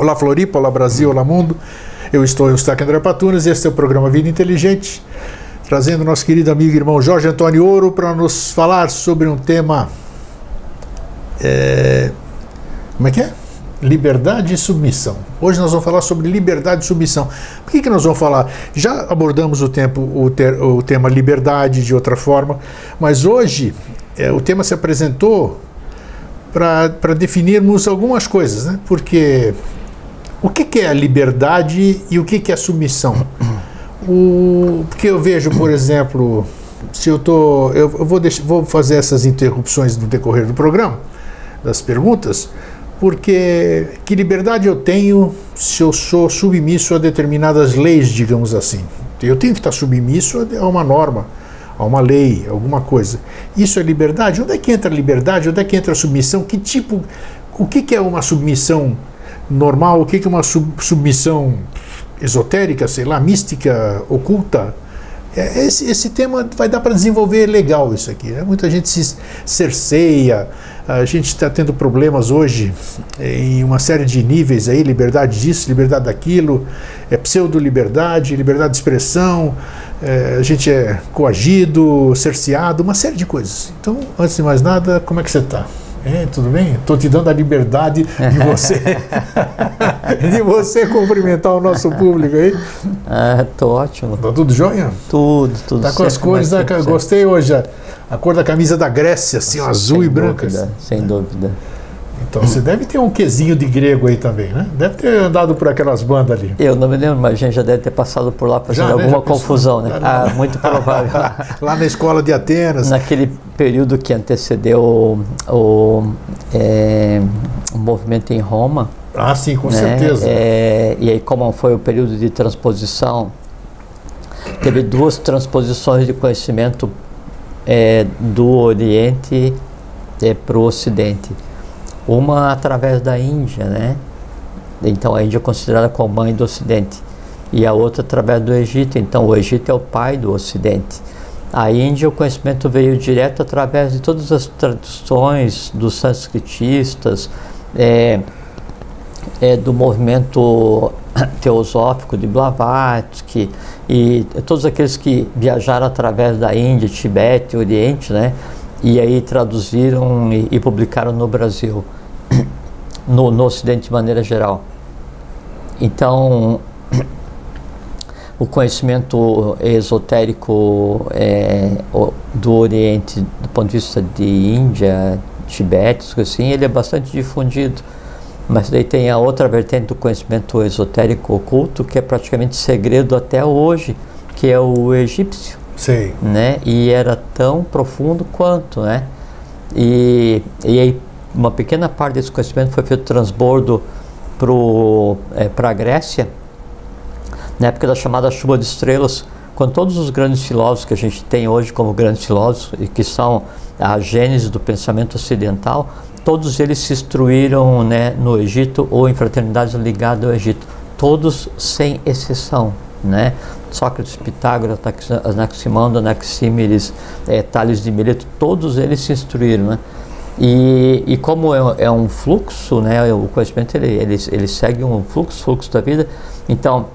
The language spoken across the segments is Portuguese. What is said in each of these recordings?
Olá Floripa, olá Brasil, olá mundo. Eu estou em Eustáquio André Patunas e este é o programa Vida Inteligente, trazendo nosso querido amigo e irmão Jorge Antônio Ouro para nos falar sobre um tema. É, como é que é? Liberdade e submissão. Hoje nós vamos falar sobre liberdade e submissão. Por que, que nós vamos falar? Já abordamos o, tempo, o, ter, o tema liberdade de outra forma, mas hoje é, o tema se apresentou para definirmos algumas coisas, né? Porque o que, que é a liberdade e o que, que é submissão? O, porque eu vejo, por exemplo, se eu tô, eu, eu vou, deixar, vou fazer essas interrupções no decorrer do programa, das perguntas, porque que liberdade eu tenho se eu sou submisso a determinadas leis, digamos assim? Eu tenho que estar submisso a uma norma a uma lei, alguma coisa. Isso é liberdade? Onde é que entra a liberdade? Onde é que entra a submissão? Que tipo, o que, que é uma submissão normal? O que, é uma sub, submissão esotérica, sei lá, mística, oculta? É, esse, esse tema vai dar para desenvolver legal isso aqui. Né? Muita gente se cerceia, a gente está tendo problemas hoje em uma série de níveis aí, liberdade disso, liberdade daquilo, é pseudo-liberdade, liberdade de expressão, é, a gente é coagido, cerceado, uma série de coisas. Então, antes de mais nada, como é que você está? É, tudo bem? Estou te dando a liberdade de você de você cumprimentar o nosso público aí. Ah, tô ótimo. Tá tudo jóia? Tudo, tudo. Tá com as cores da, gostei hoje a, a, cor da camisa da Grécia, assim, azul sem e branca. Dúvida, sem dúvida. Então você deve ter um quesinho de grego aí também, né? Deve ter andado por aquelas bandas ali. Eu não me lembro, mas a gente já deve ter passado por lá fazendo já, né? alguma confusão, né? Ah, muito provável. lá na escola de Atenas. Naquele período que antecedeu o, o, é, o movimento em Roma. Ah, sim, com né? certeza. É, e aí, como foi o período de transposição, teve duas transposições de conhecimento é, do Oriente é, para o Ocidente uma através da Índia, né? Então a Índia é considerada como mãe do Ocidente. E a outra através do Egito. Então o Egito é o pai do Ocidente. A Índia, o conhecimento veio direto através de todas as traduções dos sanscritistas, é, é, do movimento teosófico de Blavatsky e todos aqueles que viajaram através da Índia, Tibete, Oriente, né? E aí traduziram e, e publicaram no Brasil no, no Ocidente de maneira geral. Então, o conhecimento esotérico é, do Oriente, do ponto de vista de Índia, Tibete, assim, ele é bastante difundido. Mas daí tem a outra vertente do conhecimento esotérico oculto, que é praticamente segredo até hoje, que é o egípcio. Sim. Né? E era tão profundo quanto, né? E, e aí uma pequena parte desse conhecimento foi feito transbordo para é, a Grécia, na época da chamada chuva de estrelas, quando todos os grandes filósofos que a gente tem hoje como grandes filósofos, e que são a gênese do pensamento ocidental, todos eles se instruíram né, no Egito ou em fraternidades ligadas ao Egito, todos sem exceção. Né? Sócrates, Pitágoras, Anaximandro, Anaxímenes, é, Tales de Mileto, todos eles se instruíram. Né? E, e como é, é, um fluxo, né, o conhecimento ele, ele, ele segue um fluxo, fluxo da vida, então,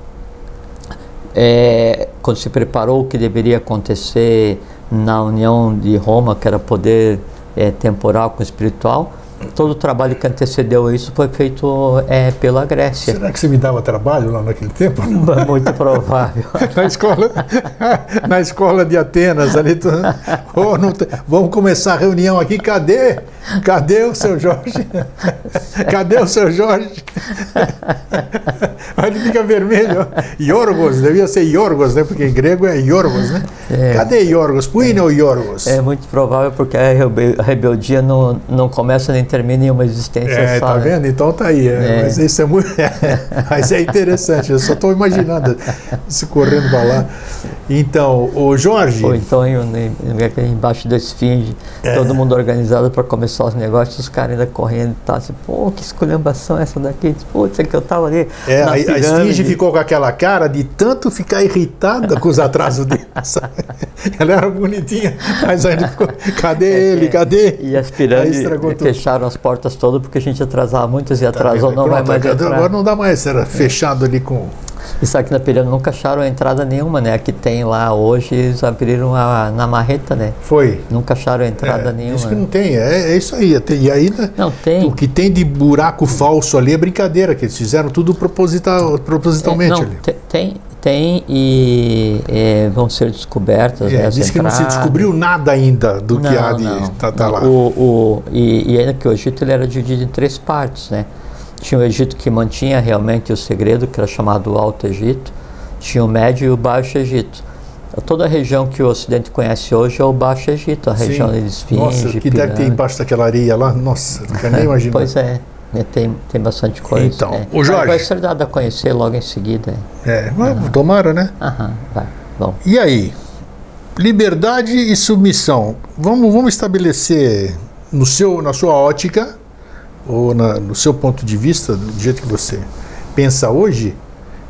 é, quando se preparou o que deveria acontecer na união de Roma, que era poder é, temporal com espiritual, todo o trabalho que antecedeu isso foi feito é, pela Grécia. Será que você me dava trabalho lá naquele tempo? Muito provável. na, escola, na escola de Atenas, ali. Tu, oh, vamos começar a reunião aqui. Cadê? Cadê o seu Jorge? Cadê o seu Jorge? Aí ele fica vermelho. Iorgos, devia ser Iorgos, né? Porque em grego é Iorgos, né? É. Cadê Iorgos? Puine ou Iorgos? É muito provável porque a rebeldia não, não começa nem termina em uma existência é, só. Tá né? vendo? Então tá aí. É, é. Mas isso é muito. mas é interessante, eu só estou imaginando se correndo para lá. Então, o Jorge. Ou então embaixo da esfinge, é. todo mundo organizado para começar os negócios, os caras ainda correndo, tá, pô, que esculhambação essa daqui. Putz, é que eu tava ali. É, a, a esfinge ficou com aquela cara de tanto ficar irritada com os atrasos dele. Ela era bonitinha, mas ainda ficou, cadê é, ele, cadê? E as pirâmides fecharam as portas todas porque a gente atrasava muitas e tá atrasou, tá não vai mais entrar. Agora não dá mais, era fechado ali com sabe que na pirâmide nunca acharam entrada nenhuma, né? A que tem lá hoje, eles abriram a, na marreta, né? Foi. Nunca acharam entrada é, nenhuma. Isso que não tem, é, é isso aí. E aí, né, não tem. o que tem de buraco falso ali é brincadeira, que eles fizeram tudo proposital, propositalmente é, não, ali. Tem, tem e é, vão ser descobertas. É, né, diz que não se descobriu nada ainda do não, que há de tá, tá lá. O, o, e, e ainda que o Egito ele era dividido em três partes, né? Tinha o Egito que mantinha realmente o segredo, que era chamado Alto Egito, tinha o Médio e o Baixo Egito. Toda a região que o Ocidente conhece hoje é o Baixo Egito, a Sim. região de Esfinge, Nossa, que deve ter embaixo daquela areia lá, nossa, não quero nem imaginar. pois é, tem, tem bastante coisa. Então, é. o Jorge... Vai ser dado a conhecer logo em seguida. É, uhum. tomara, né? Aham, vai, bom. E aí, liberdade e submissão, vamos, vamos estabelecer no seu, na sua ótica ou na, no seu ponto de vista, do jeito que você pensa hoje,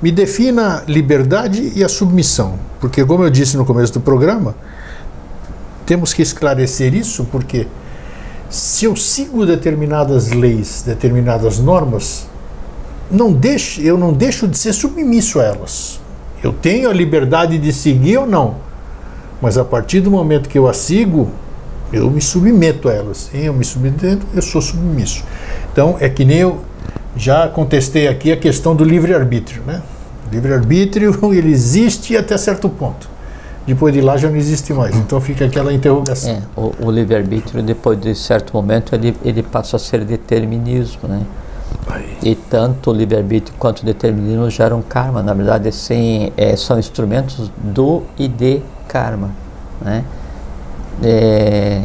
me defina liberdade e a submissão. Porque, como eu disse no começo do programa, temos que esclarecer isso, porque se eu sigo determinadas leis, determinadas normas, não deixo, eu não deixo de ser submisso a elas. Eu tenho a liberdade de seguir ou não, mas a partir do momento que eu a sigo, eu me submeto a elas. E eu me submeto, eu sou submisso. Então, é que nem eu já contestei aqui a questão do livre-arbítrio. Né? Livre-arbítrio ele existe até certo ponto. Depois de lá já não existe mais. Então fica aquela interrogação. É, o, o livre-arbítrio, depois de certo momento, ele, ele passa a ser determinismo. Né? Aí. E tanto o livre-arbítrio quanto o determinismo geram karma. Na verdade, assim, é, são instrumentos do e de karma. Né? É...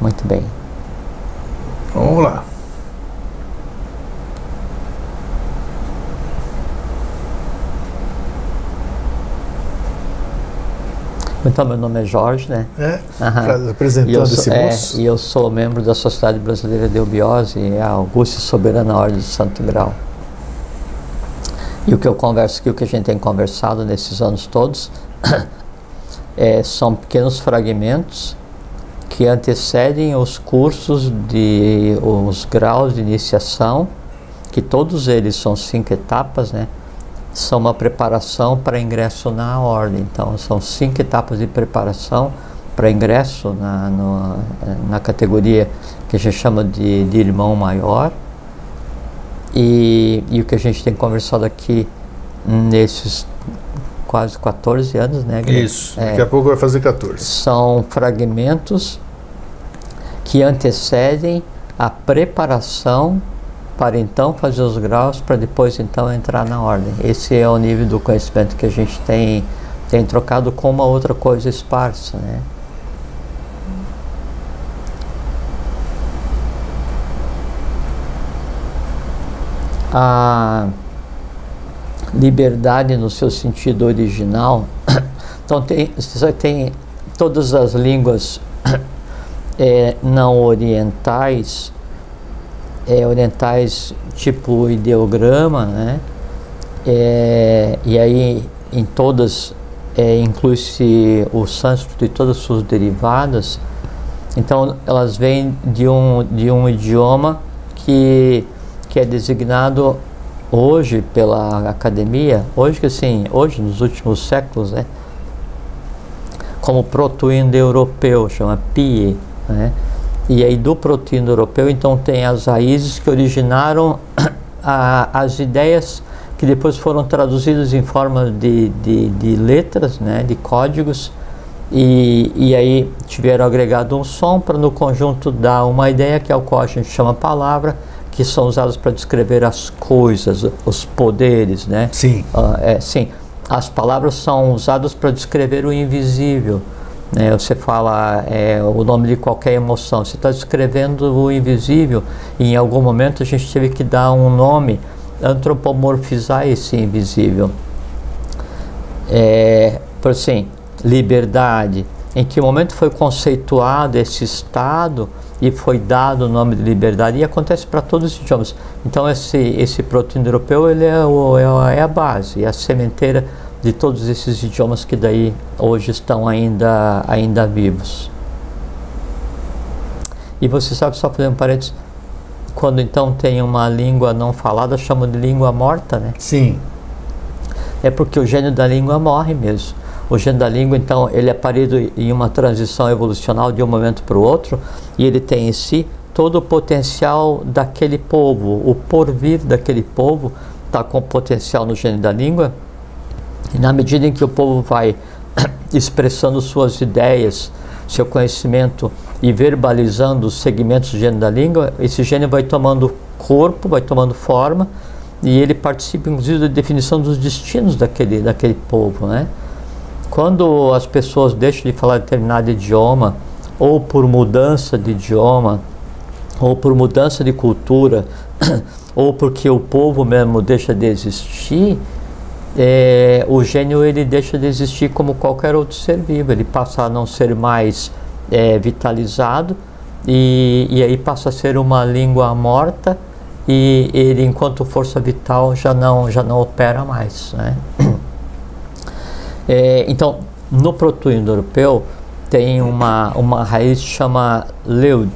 Muito bem. Vamos lá. Então, meu nome é Jorge, né? É, uhum. apresentando sou, esse é, moço. E eu sou membro da Sociedade Brasileira de Eubiose e a Augusta Soberana Ordem de Santo Grau. E o que eu converso aqui, o que a gente tem conversado nesses anos todos, é, são pequenos fragmentos que antecedem os cursos de os graus de iniciação, que todos eles são cinco etapas, né? São uma preparação para ingresso na ordem. Então, são cinco etapas de preparação para ingresso na, no, na categoria que a gente chama de, de irmão maior. E, e o que a gente tem conversado aqui nesses quase 14 anos, né? Greg? Isso, é, daqui a pouco vai fazer 14. São fragmentos que antecedem a preparação para então fazer os graus, para depois então entrar na ordem. Esse é o nível do conhecimento que a gente tem, tem trocado com uma outra coisa esparsa, né? A liberdade no seu sentido original. Então tem, você tem todas as línguas é, não orientais, é, orientais tipo ideograma, né? É, e aí em todas é, inclui-se o sânscrito e todas as suas derivadas. Então elas vêm de um, de um idioma que, que é designado hoje pela academia, hoje que assim, hoje nos últimos séculos, né, como proto-indo-europeu, chama PIE, né? E aí do proto-indo-europeu, então tem as raízes que originaram a, as ideias que depois foram traduzidas em forma de, de, de letras, né, de códigos, e, e aí tiveram agregado um som para no conjunto dar uma ideia que é o qual a gente chama palavra, que são usadas para descrever as coisas, os poderes, né? Sim. Uh, é, sim. As palavras são usadas para descrever o invisível. Né? Você fala é, o nome de qualquer emoção. Você está descrevendo o invisível e em algum momento a gente teve que dar um nome, antropomorfizar esse invisível. É, por assim, liberdade, em que momento foi conceituado esse estado e foi dado o nome de liberdade e acontece para todos os idiomas. Então esse esse proto-indo-europeu ele é, o, é, a base, é a sementeira de todos esses idiomas que daí hoje estão ainda ainda vivos. E você sabe só fazer um parênteses, quando então tem uma língua não falada, chamam de língua morta, né? Sim. É porque o gênio da língua morre mesmo. O gênio da língua, então, ele é parido em uma transição evolucional de um momento para o outro e ele tem em si todo o potencial daquele povo, o porvir daquele povo está com potencial no gênio da língua e na medida em que o povo vai expressando suas ideias, seu conhecimento e verbalizando os segmentos do gênio da língua, esse gênio vai tomando corpo, vai tomando forma e ele participa inclusive da definição dos destinos daquele, daquele povo, né? Quando as pessoas deixam de falar determinado idioma, ou por mudança de idioma, ou por mudança de cultura, ou porque o povo mesmo deixa de existir, é, o gênio ele deixa de existir como qualquer outro ser vivo, ele passa a não ser mais é, vitalizado e, e aí passa a ser uma língua morta e ele enquanto força vital já não já não opera mais, né? É, então, no proto-indo-europeu tem uma, uma raiz que chama Leud,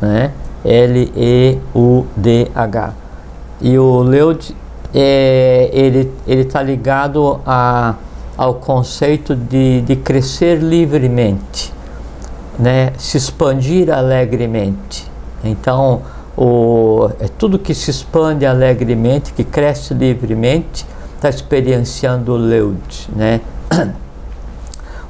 né? L-E-U-D-H. E o Leud, é, ele está ligado a, ao conceito de, de crescer livremente, né? se expandir alegremente. Então, o, é tudo que se expande alegremente, que cresce livremente, está experienciando o Leud, né?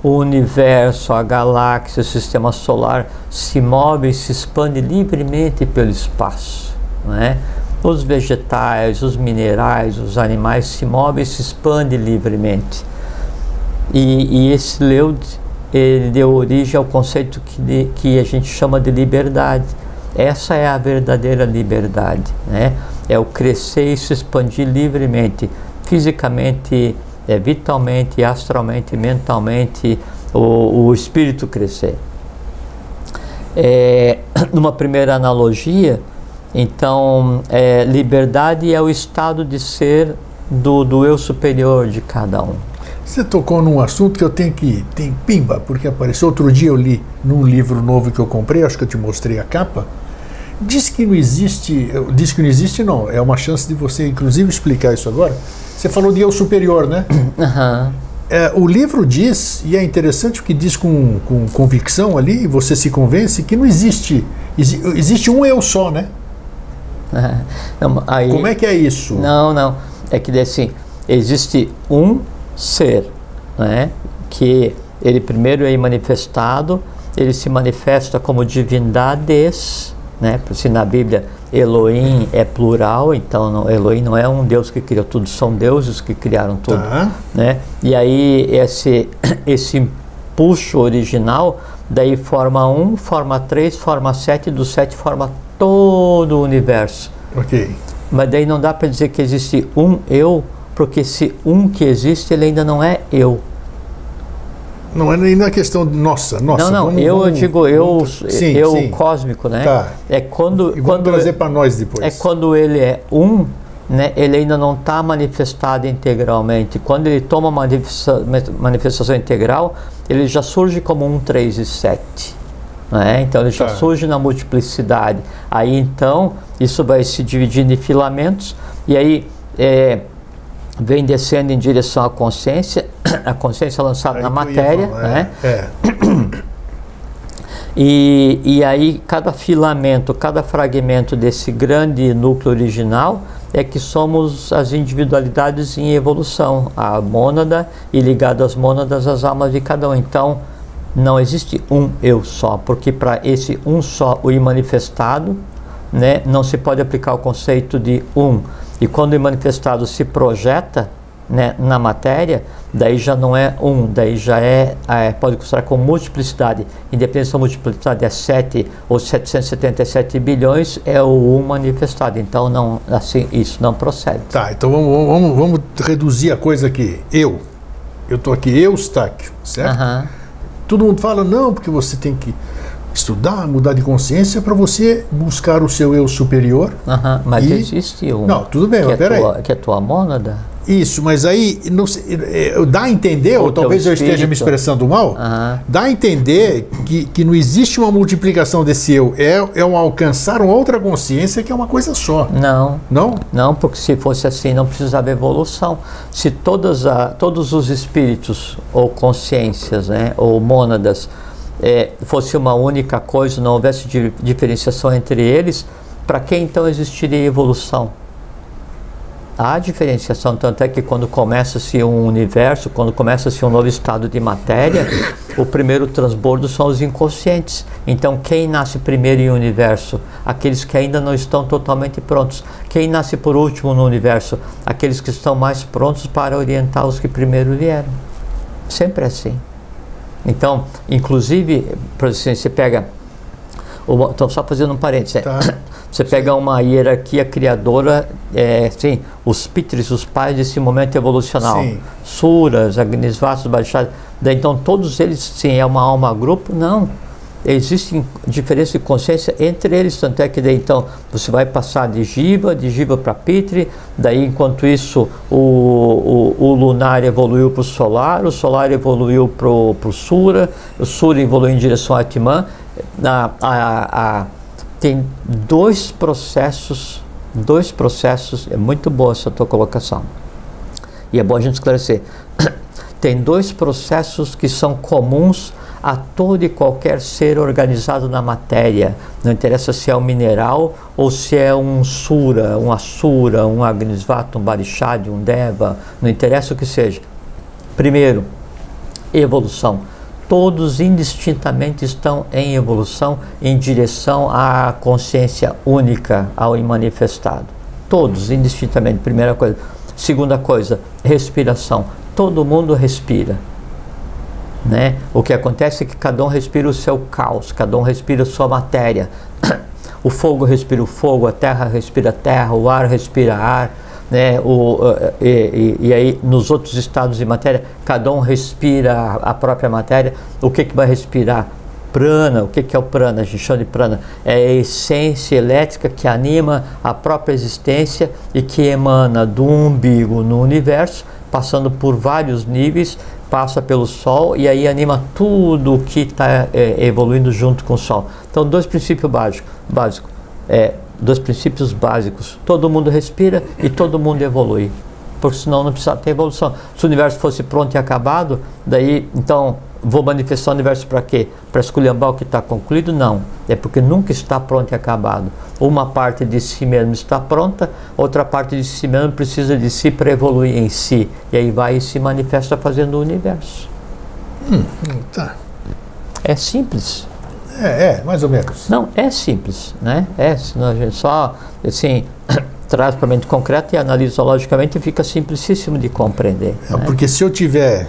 O universo, a galáxia, o sistema solar se move e se expande livremente pelo espaço, né? Os vegetais, os minerais, os animais se movem e se expandem livremente. E, e esse Leud, ele deu origem ao conceito que, que a gente chama de liberdade. Essa é a verdadeira liberdade, né? É o crescer e se expandir livremente fisicamente, é, vitalmente, astralmente, mentalmente, o, o espírito crescer. É, numa primeira analogia, então, é, liberdade é o estado de ser do, do eu superior de cada um. Você tocou num assunto que eu tenho que. Tem pimba, porque apareceu. Outro dia eu li num livro novo que eu comprei, acho que eu te mostrei a capa. Diz que não existe. Diz que não existe, não. É uma chance de você, inclusive, explicar isso agora. Você falou de eu superior, né? Uhum. É, o livro diz, e é interessante porque diz com, com convicção ali, você se convence que não existe. Existe um eu só, né? Não, aí, Como é que é isso? Não, não. É que assim, existe um ser, né? Que ele primeiro é manifestado, ele se manifesta como divindades, né? Se na Bíblia Elohim é plural, então não, Elohim não é um Deus que criou tudo, são deuses que criaram tudo, tá. né? E aí esse esse impulso original daí forma um, forma três, forma sete, do sete forma todo o universo. Ok. Mas daí não dá para dizer que existe um eu, porque esse um que existe ele ainda não é eu. Não é nem na questão de nossa, nossa. Não, não, vamos, eu vamos, digo eu, sim, eu sim. cósmico, né? Tá. É quando E quando trazer para nós depois. é quando ele é um, né? Ele ainda não está manifestado integralmente. Quando ele toma manifesta- manifestação integral, ele já surge como um 3 e 7. Né? Então ele já Tá. surge na multiplicidade. Aí então isso vai se dividindo em filamentos e aí é, vem descendo em direção à consciência, a consciência lançada na matéria, né? É, é. E, e aí cada filamento, cada fragmento desse grande núcleo original é que somos as individualidades em evolução, a mônada e ligado às mônadas as almas de cada um. Então não existe um eu só, porque para esse um só, o imanifestado, né, não se pode aplicar o conceito de um. E quando o imanifestado se projeta né, na matéria, daí já não é um, daí já é, é pode considerar como multiplicidade. Independente se a multiplicidade é 7 ou 777 bilhões, é o um manifestado. Então não, assim, isso não procede. Tá, então vamos, vamos, vamos reduzir a coisa aqui. Eu. Eu estou aqui, Eustáquio, certo? Aham. Todo mundo fala, não, porque você tem que estudar, mudar de consciência para você buscar o seu eu superior. Mas E- existe um. Não, tudo bem, que, mas é peraí. tua, que é tua mônada? Isso, mas aí não sei, é, dá a entender, ou talvez eu esteja me expressando mal, Aham. dá a entender que, que não existe uma multiplicação desse eu, é, é um alcançar uma outra consciência que é uma coisa só. Não. Não? Não, porque se fosse assim não precisava evolução. Se todas a, todos os espíritos ou consciências, né, ou mônadas, é, fosse uma única coisa, não houvesse di- diferenciação entre eles, para que então existiria evolução? Há diferenciação, tanto é que quando começa-se um universo, quando começa-se um novo estado de matéria, o primeiro transbordo são os inconscientes. Então, quem nasce primeiro em universo? Aqueles que ainda não estão totalmente prontos. Quem nasce por último no universo? Aqueles que estão mais prontos para orientar os que primeiro vieram. Sempre é assim. Então, inclusive, por exemplo, você pega. Estou só fazendo um parênteses. Tá. Você pega uma hierarquia criadora, é, sim, os pitres, os pais desse momento evolucional. Sim. Suras, Agnisvatas, Baixadas. Daí, Então, todos eles, sim, é uma alma grupo? Não. Existem diferenças de consciência entre eles, tanto é que daí, então você vai passar de Jiva, de Jiva para Pitre, daí enquanto isso o, o, o lunar evoluiu para o solar, o solar evoluiu para o Sura, o Sura evoluiu em direção a Atman. A, a, a, tem dois processos, dois processos, é muito boa essa tua colocação. E é bom a gente esclarecer. Tem dois processos que são comuns a todo e qualquer ser organizado na matéria. Não interessa se é um mineral ou se é um sura, um asura, um agnisvata, um barishad, um deva, não interessa o que seja. Primeiro, evolução. Todos indistintamente estão em evolução em direção à consciência única, ao imanifestado. Todos indistintamente, primeira coisa. Segunda coisa, respiração. Todo mundo respira. Né? O que acontece é que cada um respira o seu caos, cada um respira a sua matéria. O fogo respira o fogo, a terra respira a terra, o ar respira ar, né? o, e, e, e aí nos outros estados de matéria, cada um respira a, própria matéria. O que, que vai respirar? Prana, o que, que é o prana? A gente chama de prana. É a essência elétrica que anima a própria existência e que emana do umbigo no universo, passando por vários níveis, passa pelo Sol e aí anima tudo o que está é, evoluindo junto com o Sol. Então, dois princípios básicos. básicos é, dois princípios básicos. Todo mundo respira e todo mundo evolui. Porque senão não precisa ter evolução. Se o universo fosse pronto e acabado, daí, então, vou manifestar o universo para quê? Para esculhambar o que está concluído? Não. É porque nunca está pronto e acabado. Uma parte de si mesmo está pronta, outra parte de si mesmo precisa de si para evoluir em si. E aí vai e se manifesta fazendo o universo. Hum, tá. É simples. É, é, mais ou menos. Não, é simples, né? É, senão a gente só, assim, traz para a mente concreta e analisa logicamente e fica simplicíssimo de compreender. É, né? Porque se eu tiver,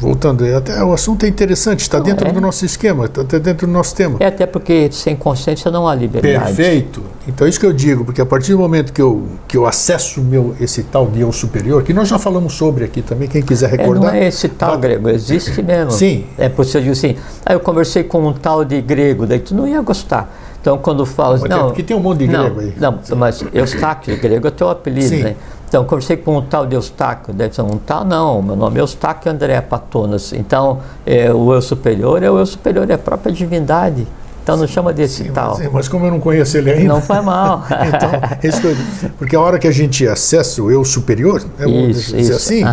voltando, até o assunto é interessante, está Não, dentro é. do nosso esquema, está dentro do nosso tema. É até porque sem consciência não há liberdade. Perfeito. Então é isso que eu digo, porque a partir do momento que eu, que eu acesso meu, esse tal de eu superior, que nós já falamos sobre aqui também, quem quiser É, recordar. não é esse tal Bate- grego, existe mesmo. Sim. É digo assim, ah, eu conversei com um tal de grego, daí tu não ia gostar. Então quando fala assim, Mas tem- não, porque tem um monte de não, grego aí. Não, mas Eustáquio, grego é teu apelido, Sim. né? Então conversei com um tal de Eustáquio, deve ser um tal não, meu nome é Eustáquio André Patonas. Então é, o eu superior é o eu superior, é a própria divindade. Então não chama desse Sim, tal. mas, mas como eu não conheço ele ainda. Não faz mal. então, é eu. Porque a hora que a gente acessa o eu superior, né, vamos Isso, dizer isso. assim,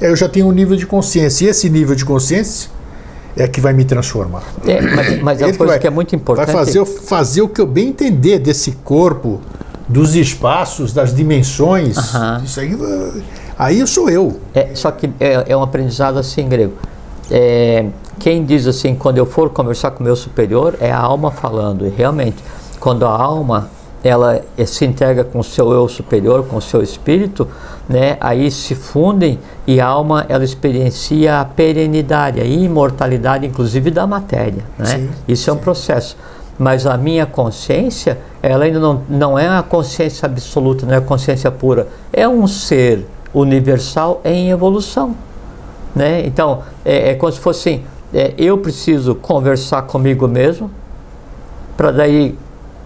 é, eu já tenho um nível de consciência. E esse nível de consciência é que vai me transformar. É, mas, mas é uma coisa vai- que é muito importante. Vai fazer, eu- fazer o que eu bem entender desse corpo, dos espaços, das dimensões. Aham. Isso aí, vai- aí eu sou eu. É, só que é, é um aprendizado assim grego. É, quem diz assim, quando eu for conversar com o meu superior, é a alma falando. E realmente, quando a alma ela eh, se integra com o seu eu superior, com o seu espírito, né, aí se fundem e a alma ela experiencia a perenidade, a imortalidade, inclusive da matéria. Né? Sim, Isso é um processo. Mas a minha consciência, ela ainda não, não é a consciência absoluta, não é a consciência pura. É um ser universal em evolução. Né? Então, é, é como se fosse assim, é, eu preciso conversar comigo mesmo, para daí,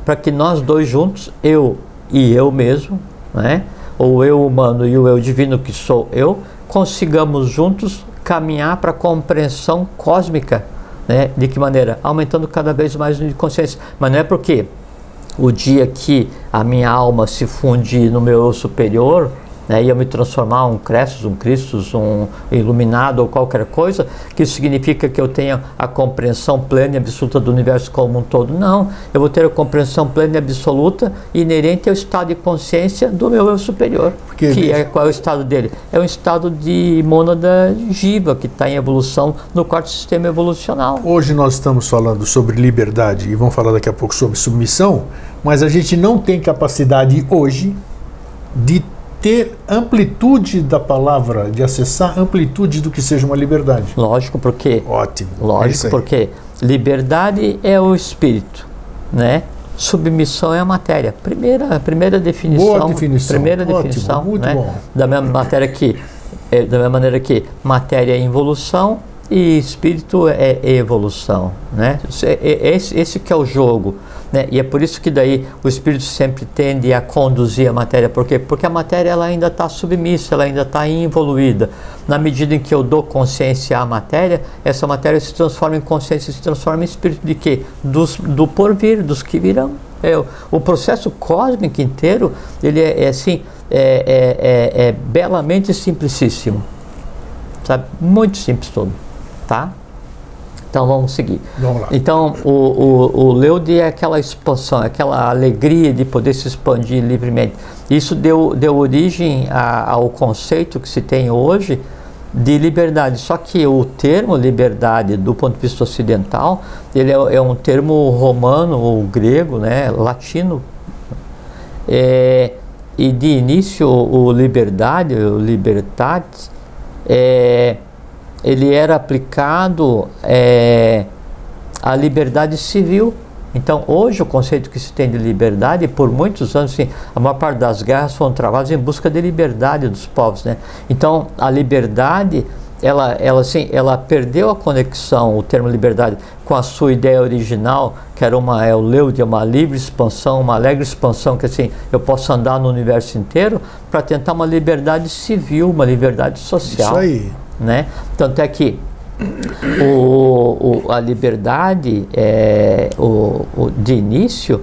para que nós dois juntos, eu e eu mesmo, né? ou eu humano e o eu divino que sou eu, consigamos juntos caminhar para a compreensão cósmica. Né? De que maneira? Aumentando cada vez mais de consciência. Mas não é porque o dia que a minha alma se funde no meu eu superior, né, ia me transformar um Crestus, um Christus, um iluminado ou qualquer coisa, que isso significa que eu tenha a compreensão plena e absoluta do universo como um todo. Não, eu vou ter a compreensão plena e absoluta inerente ao estado de consciência do meu eu superior. Porque, que é qual é o estado dele? É um estado de mônada giva que está em evolução no quarto sistema evolucional. Hoje nós estamos falando sobre liberdade e vamos falar daqui a pouco sobre submissão, mas a gente não tem capacidade hoje de ter amplitude da palavra, de acessar amplitude do que seja uma liberdade. Lógico, porque. Ótimo. Lógico, é porque liberdade é o espírito, né? Submissão é a matéria. Primeira, primeira definição. Boa definição. Primeira Ótimo, definição. Muito né? bom. Da mesma matéria que, é, da mesma maneira que matéria é involução e espírito é evolução, né? Esse, esse que é o jogo. Né? E é por isso que daí o espírito sempre tende a conduzir a matéria. Por quê? Porque a matéria ela ainda está submissa, ela ainda está involuída. Na medida em que eu dou consciência à matéria, essa matéria se transforma em consciência, se transforma em espírito de quê? Dos, do porvir, dos que virão. É, o processo cósmico inteiro, ele é, é assim, é, é, é, é belamente simplicíssimo. Sabe? Muito simples todo, tá? Então vamos seguir. Vamos. Então o, o, o Leude é aquela expansão, aquela alegria de poder se expandir livremente. Isso deu, deu origem a, ao conceito que se tem hoje de liberdade. Só que o termo liberdade, do ponto de vista ocidental, ele é, é um termo romano ou grego, né, latino. É, e de início o liberdade, o libertatis, é, ele era aplicado é, à liberdade civil. Então, hoje, o conceito que se tem de liberdade, por muitos anos, assim, a maior parte das guerras foram travadas em busca de liberdade dos povos. Né? Então, a liberdade, ela, ela, assim, ela perdeu a conexão, o termo liberdade, com a sua ideia original, que era uma, é o Leude, uma livre expansão, uma alegre expansão, que assim, eu posso andar no universo inteiro, para tentar uma liberdade civil, uma liberdade social. Isso aí né? Tanto é que o, o, a liberdade é, o, o, de início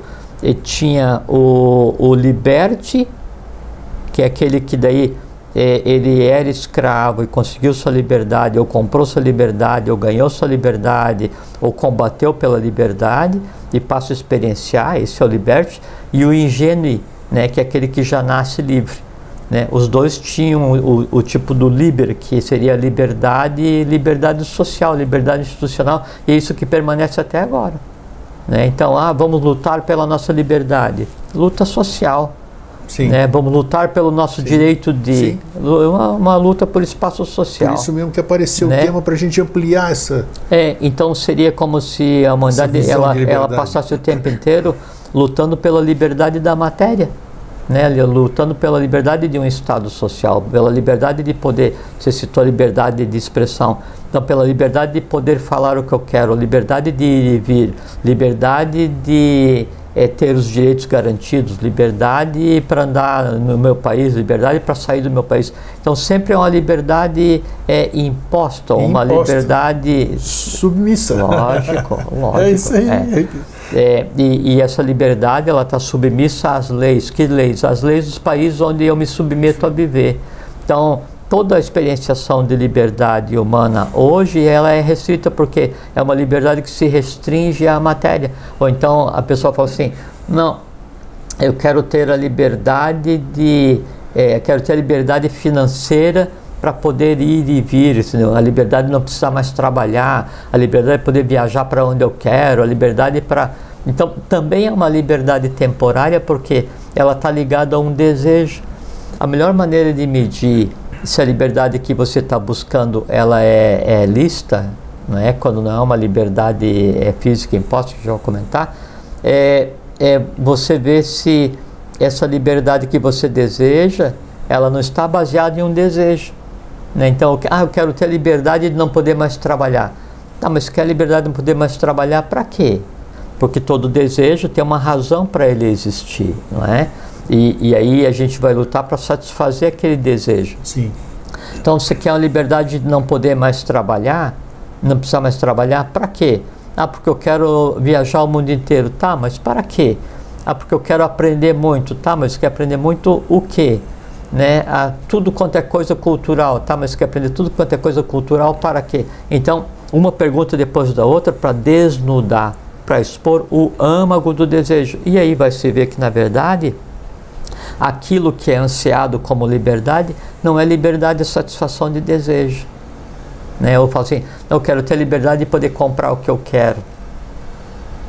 tinha o, o liberte, que é aquele que daí é, ele era escravo e conseguiu sua liberdade, ou comprou sua liberdade, ou ganhou sua liberdade, ou combateu pela liberdade e passa a experienciar, esse é o liberte, e o ingênuo, né, que é aquele que já nasce livre. Né? Os dois tinham o, o, tipo do liber, que seria liberdade, liberdade social, liberdade institucional, e é isso que permanece até agora. Né? Então, ah, vamos lutar pela nossa liberdade. Luta social. Sim. Né? Vamos lutar pelo nosso Sim. direito de. Uma, uma, luta por espaço social. Por isso mesmo que apareceu né? o tema para a gente ampliar essa. É, então seria como se a humanidade ela, ela passasse o tempo inteiro lutando pela liberdade da matéria né, lutando pela liberdade de um Estado social, pela liberdade de poder, você citou a liberdade de expressão, então pela liberdade de poder falar o que eu quero, liberdade de vir, liberdade de é, ter os direitos garantidos, liberdade para andar no meu país, liberdade para sair do meu país. Então sempre é uma liberdade é, imposta, uma liberdade submissa. Lógico, lógico. É isso aí. É. É, e, e, essa liberdade ela está submissa às leis. Que leis? As leis dos países onde eu me submeto a viver. Então, toda a experienciação de liberdade humana hoje ela é restrita porque é uma liberdade que se restringe à matéria. Ou então a pessoa fala assim, não, eu quero ter a liberdade de, é, quero ter a liberdade financeira para poder ir e vir, a liberdade de não precisar mais trabalhar, a liberdade de poder viajar para onde eu quero, a liberdade para. Então, também é uma liberdade temporária porque ela está ligada a um desejo. A melhor maneira de medir se a liberdade que você está buscando ela é, é lista, não é? quando não é uma liberdade é, física imposta, que já vou comentar, é, é você ver se essa liberdade que você deseja, ela não está baseada em um desejo. Né? Então, ah, eu quero ter a liberdade de não poder mais trabalhar. Tá, mas quer a liberdade de não poder mais trabalhar para quê? Porque todo desejo tem uma razão para ele existir, não é? E, e aí a gente vai lutar para satisfazer aquele desejo. Sim. Então você quer a liberdade de não poder mais trabalhar, não precisar mais trabalhar, para quê? Ah, porque eu quero viajar o mundo inteiro. Tá, mas para quê? Ah, porque eu quero aprender muito. Tá, mas quer aprender muito o quê? Né? Ah, tudo quanto é coisa cultural. Tá, mas quer aprender tudo quanto é coisa cultural para quê? Então, uma pergunta depois da outra para desnudar, para expor o âmago do desejo. E aí vai se ver que, na verdade, aquilo que é ansiado como liberdade não é liberdade, é satisfação de desejo. Né? Eu falo assim, eu quero ter liberdade de poder comprar o que eu quero.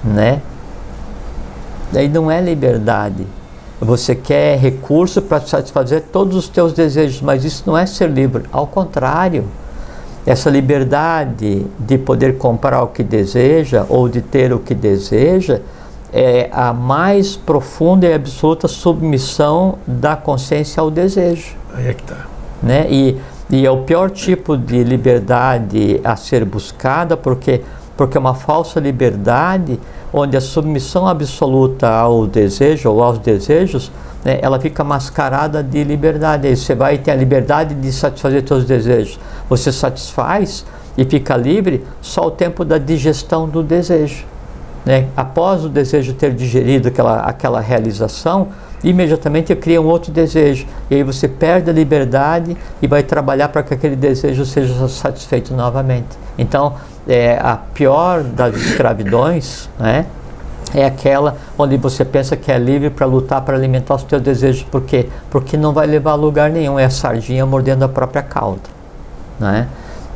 Né? Daí não é liberdade. Você quer recurso para satisfazer todos os teus desejos, mas isso não é ser livre. Ao contrário, essa liberdade de poder comprar o que deseja ou de ter o que deseja é a mais profunda e absoluta submissão da consciência ao desejo. Aí é que tá. Né? E, e é o pior tipo de liberdade a ser buscada, porque, porque é uma falsa liberdade onde a submissão absoluta ao desejo ou aos desejos, né, ela fica mascarada de liberdade. Aí você vai ter a liberdade de satisfazer seus desejos. Você satisfaz e fica livre só o tempo da digestão do desejo. Né? Após o desejo ter digerido aquela, aquela realização, imediatamente cria um outro desejo. E aí você perde a liberdade e vai trabalhar para que aquele desejo seja satisfeito novamente. Então, é, a pior das escravidões né, é aquela onde você pensa que é livre para lutar, para alimentar os teus desejos. Por quê? Porque não vai levar a lugar nenhum. É a sardinha mordendo a própria cauda. Né?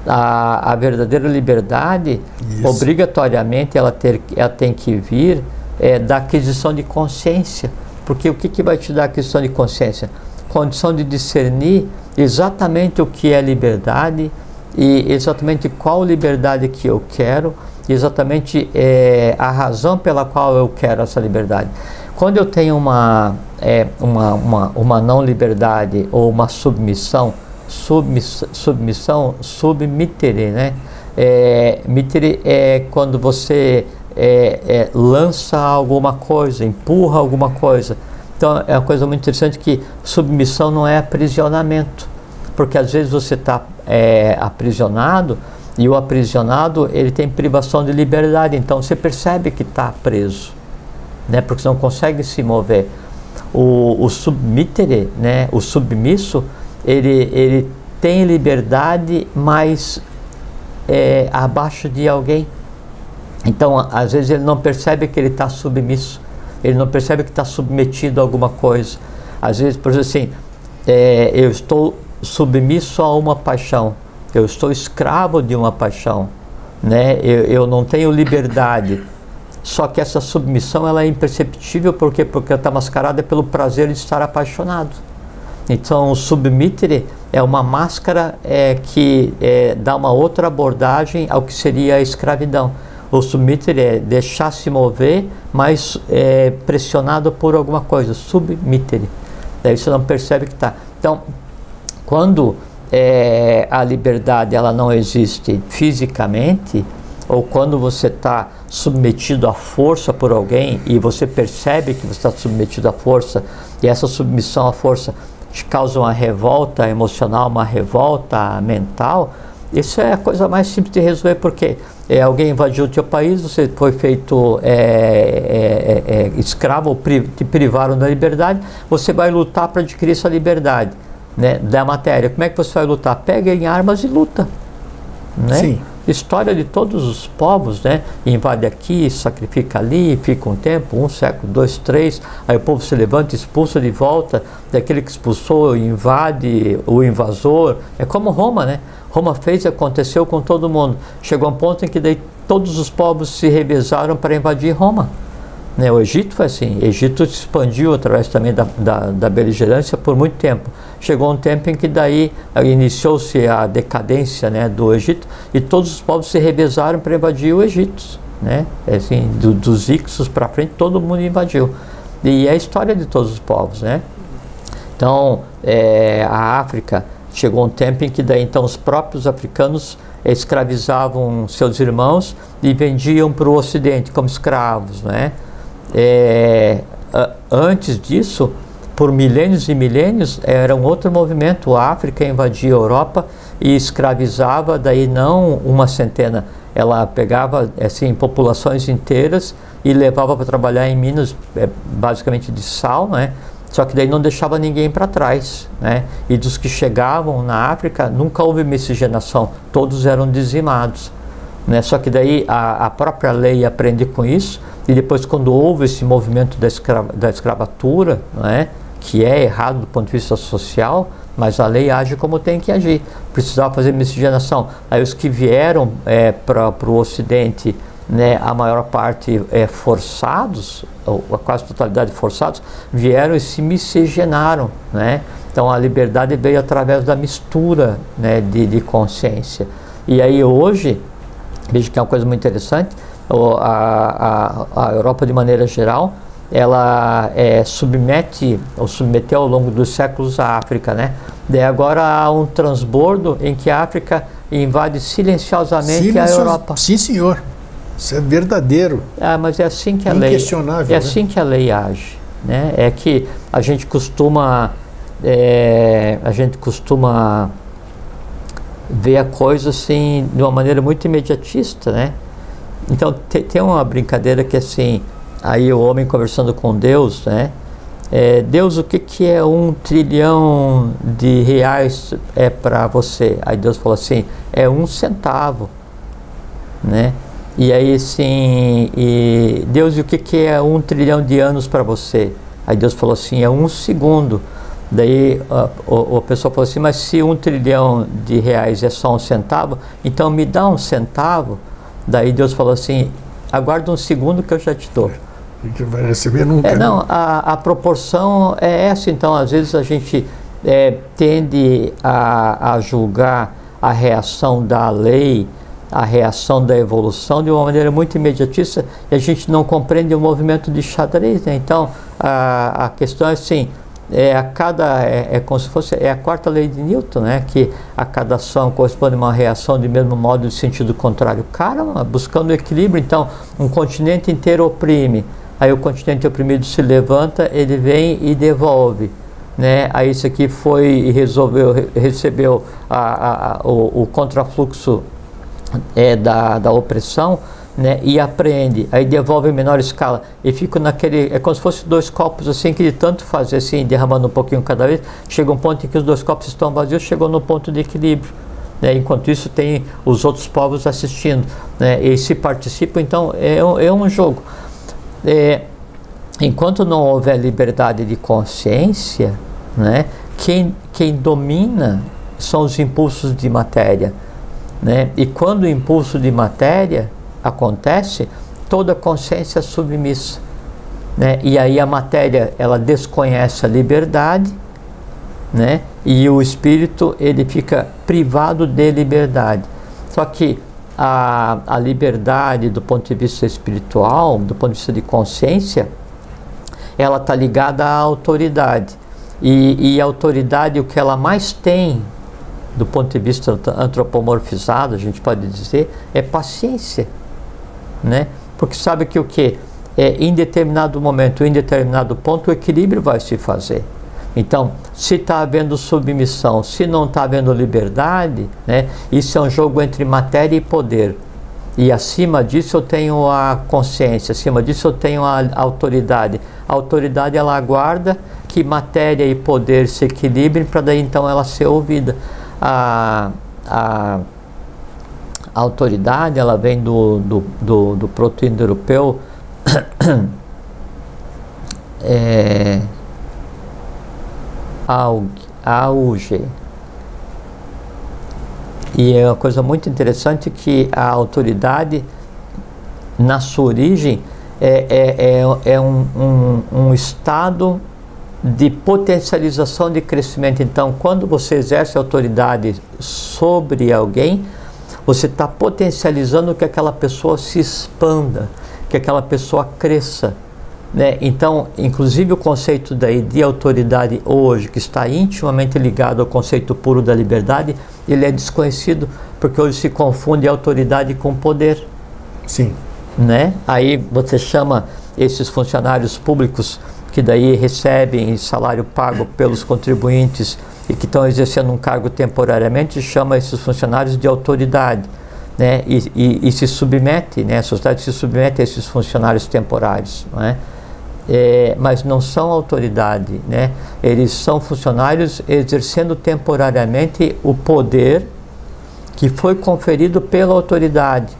a, a verdadeira liberdade, Isso. obrigatoriamente, ela, ter, ela tem que vir é, da aquisição de consciência. Porque o que, que vai te dar a aquisição de consciência? Condição de discernir exatamente o que é liberdade e exatamente qual liberdade que eu quero, exatamente é, a razão pela qual eu quero essa liberdade. Quando eu tenho uma, é, uma, uma, uma não liberdade ou uma submissão, submissão, submissão submittere, né? É, mittere é quando você é, é, lança alguma coisa, empurra alguma coisa. Então é uma coisa muito interessante que submissão não é aprisionamento, porque às vezes você está é, aprisionado e o aprisionado ele tem privação de liberdade, então você percebe que está preso, né? Porque não consegue se mover. O, o submittere, né? O submisso ele, ele tem liberdade, mas é, abaixo de alguém. Então, às vezes, ele não percebe que ele está submisso, ele não percebe que está submetido a alguma coisa. Às vezes, por exemplo, assim, é, eu estou submisso a uma paixão, eu estou escravo de uma paixão, né? eu, eu não tenho liberdade. Só que essa submissão ela é imperceptível porque porque está mascarada pelo prazer de estar apaixonado. Então, o submitere é uma máscara é, que é, dá uma outra abordagem ao que seria a escravidão. O submitere é deixar se mover, mas é, pressionado por alguma coisa. Submitere. Daí você não percebe que está. Então, quando é, a liberdade ela não existe fisicamente, ou quando você está submetido à força por alguém e você percebe que você está submetido à força, e essa submissão à força te causa uma revolta emocional, uma revolta mental, isso é a coisa mais simples de resolver, porque é, alguém invadiu o teu país, você foi feito é, é, é, é escravo, te privaram da liberdade, você vai lutar para adquirir essa liberdade né, da matéria. Como é que você vai lutar? Pega em armas e luta. Né? Sim história de todos os povos, né? Invade aqui, sacrifica ali, fica um tempo, um século, dois, três, aí o povo se levanta, expulsa de volta, daquele que expulsou, invade o invasor. É como Roma, né? Roma fez e aconteceu com todo mundo. Chegou a um ponto em que daí todos os povos se revezaram para invadir Roma. Né, o Egito foi assim, o Egito se expandiu através também da, da, da beligerância por muito tempo. Chegou um tempo em que daí iniciou-se a decadência né, do Egito e todos os povos se revezaram para invadir o Egito. Né? É assim, do, dos Ixos para frente, todo mundo invadiu. E é a história de todos os povos. Né? Então, é, a África chegou um tempo em que daí então os próprios africanos escravizavam seus irmãos e vendiam para o Ocidente como escravos, né? É, antes disso, por milênios e milênios, era um outro movimento. A África invadia a Europa e escravizava, daí não uma centena, ela pegava assim populações inteiras e levava para trabalhar em minas, é, basicamente de sal, né? Só que daí não deixava ninguém para trás, né? E dos que chegavam na África nunca houve miscigenação, todos eram dizimados, né? Só que daí a, a própria lei aprende com isso e depois quando houve esse movimento da, escrava, da escravatura, né? Que é errado do ponto de vista social, mas a lei age como tem que agir. Precisava fazer miscigenação. Aí os que vieram é, para o Ocidente né, a maior parte é, forçados, ou a quase totalidade forçados, vieram e se miscigenaram. Né? Então a liberdade veio através da mistura né, de, de consciência. E aí hoje, veja que é uma coisa muito interessante, a, a, a Europa de maneira geral, ela é, submete, ou submeteu ao longo dos séculos a África, né? Daí agora há um transbordo em que a África invade silenciosamente Silencioso. a Europa. Sim, senhor. Isso é verdadeiro. Ah, mas é assim que a lei. É né? assim que a lei age, né? É que a gente costuma é, a gente costuma ver a coisa assim de uma maneira muito imediatista, né? Então tem, tem uma brincadeira que assim, aí o homem conversando com Deus, né? É, Deus, o que, que é um trilhão de reais é para você? Aí Deus falou assim, é um centavo, né? E aí sim, e Deus, e o que, que é um trilhão de anos para você? Aí Deus falou assim, é um segundo. Daí a, a, a, pessoa falou assim, mas se um trilhão de reais é só um centavo, então me dá um centavo. Daí Deus falou assim, aguarda um segundo que eu já te dou. E que vai receber nunca. É, não, a, a proporção é essa, então às vezes a gente é, tende a, a julgar a reação da lei a reação da evolução de uma maneira muito imediatista e a gente não compreende o movimento de xadrez. Né? Então, a, a questão é assim, é a cada é, é, como se fosse é a quarta lei de Newton, né? Que a cada ação corresponde a uma reação de mesmo modo de sentido contrário. Caramba, buscando equilíbrio, então um continente inteiro oprime, aí o continente oprimido se levanta, ele vem e devolve. Né? Aí isso aqui foi e resolveu, recebeu a, a, a, o, o contrafluxo é, da, da opressão né, e apreende, aí devolve em menor escala e fica naquele, é como se fosse dois copos assim que de tanto fazer assim, derramando um pouquinho cada vez, chega um ponto em que os dois copos estão vazios, chegou no ponto de equilíbrio. Né, enquanto isso tem os outros povos assistindo né, e se participam, então é, um, é um jogo. É, enquanto não houver liberdade de consciência, né, quem, quem domina são os impulsos de matéria. Né? E quando o impulso de matéria acontece, toda consciência é submissa. Né? E aí a matéria ela desconhece a liberdade, né? E o espírito ele fica privado de liberdade. Só que a, a liberdade do ponto de vista espiritual, do ponto de vista de consciência, ela está ligada à autoridade. E, e a autoridade, o que ela mais tem do ponto de vista antropomorfizado, a gente pode dizer, é paciência, né? Porque sabe que o que é em determinado momento, em determinado ponto, o equilíbrio vai se fazer. Então, se está havendo submissão, se não está havendo liberdade, né? Isso é um jogo entre matéria e poder. E acima disso eu tenho a consciência, acima disso eu tenho a autoridade. A autoridade ela aguarda que matéria e poder se equilibrem para daí então ela ser ouvida a, a, a autoridade ela vem do, do, do, do proto-indo-europeu é, auge. E é uma coisa muito interessante que a autoridade, na sua origem, é, é, é, é um, um, um estado de potencialização de crescimento. Então, quando você exerce autoridade sobre alguém, você está potencializando que aquela pessoa se expanda, que aquela pessoa cresça. Né? Então, inclusive o conceito daí de autoridade hoje, que está intimamente ligado ao conceito puro da liberdade, ele é desconhecido porque hoje se confunde autoridade com poder. Sim. Né? Aí você chama esses funcionários públicos que daí recebem salário pago pelos contribuintes e que estão exercendo um cargo temporariamente, chama esses funcionários de autoridade. Né? E, e, e se submete, né? a sociedade se submete a esses funcionários temporários. Não é? é, mas não são autoridade, né? Eles são funcionários exercendo temporariamente o poder que foi conferido pela autoridade.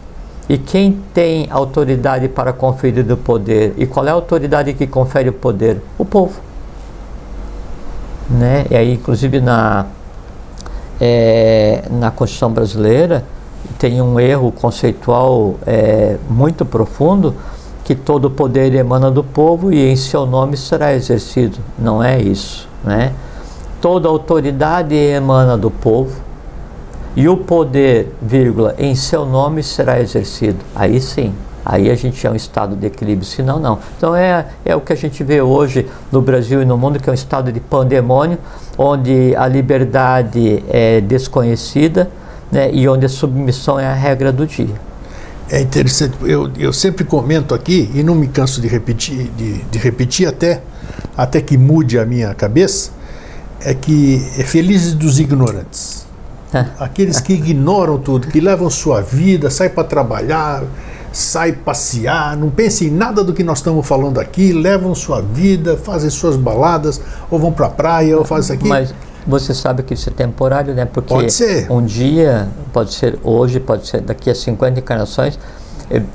E quem tem autoridade para conferir o poder? E qual é a autoridade que confere o poder? O povo. Né? E aí, inclusive, na, é, na Constituição brasileira, tem um erro conceitual é, muito profundo, que todo poder emana do povo e em seu nome será exercido. Não é isso, né? Toda autoridade emana do povo e o poder, vírgula, em seu nome será exercido. Aí sim, aí a gente é um estado de equilíbrio, senão não. Então é, é o que a gente vê hoje no Brasil e no mundo, que é um estado de pandemônio, onde a liberdade é desconhecida né, e onde a submissão é a regra do dia. É interessante, eu, eu sempre comento aqui, e não me canso de repetir, de, de repetir até, até que mude a minha cabeça, é que é felizes dos ignorantes. Aqueles que ignoram tudo, que levam sua vida, saem para trabalhar, saem passear, não pensem em nada do que nós estamos falando aqui, levam sua vida, fazem suas baladas, ou vão para a praia, ou fazem isso aqui. Mas você sabe que isso é temporário, né? Porque pode ser. um dia, pode ser hoje, pode ser daqui a 50 encarnações,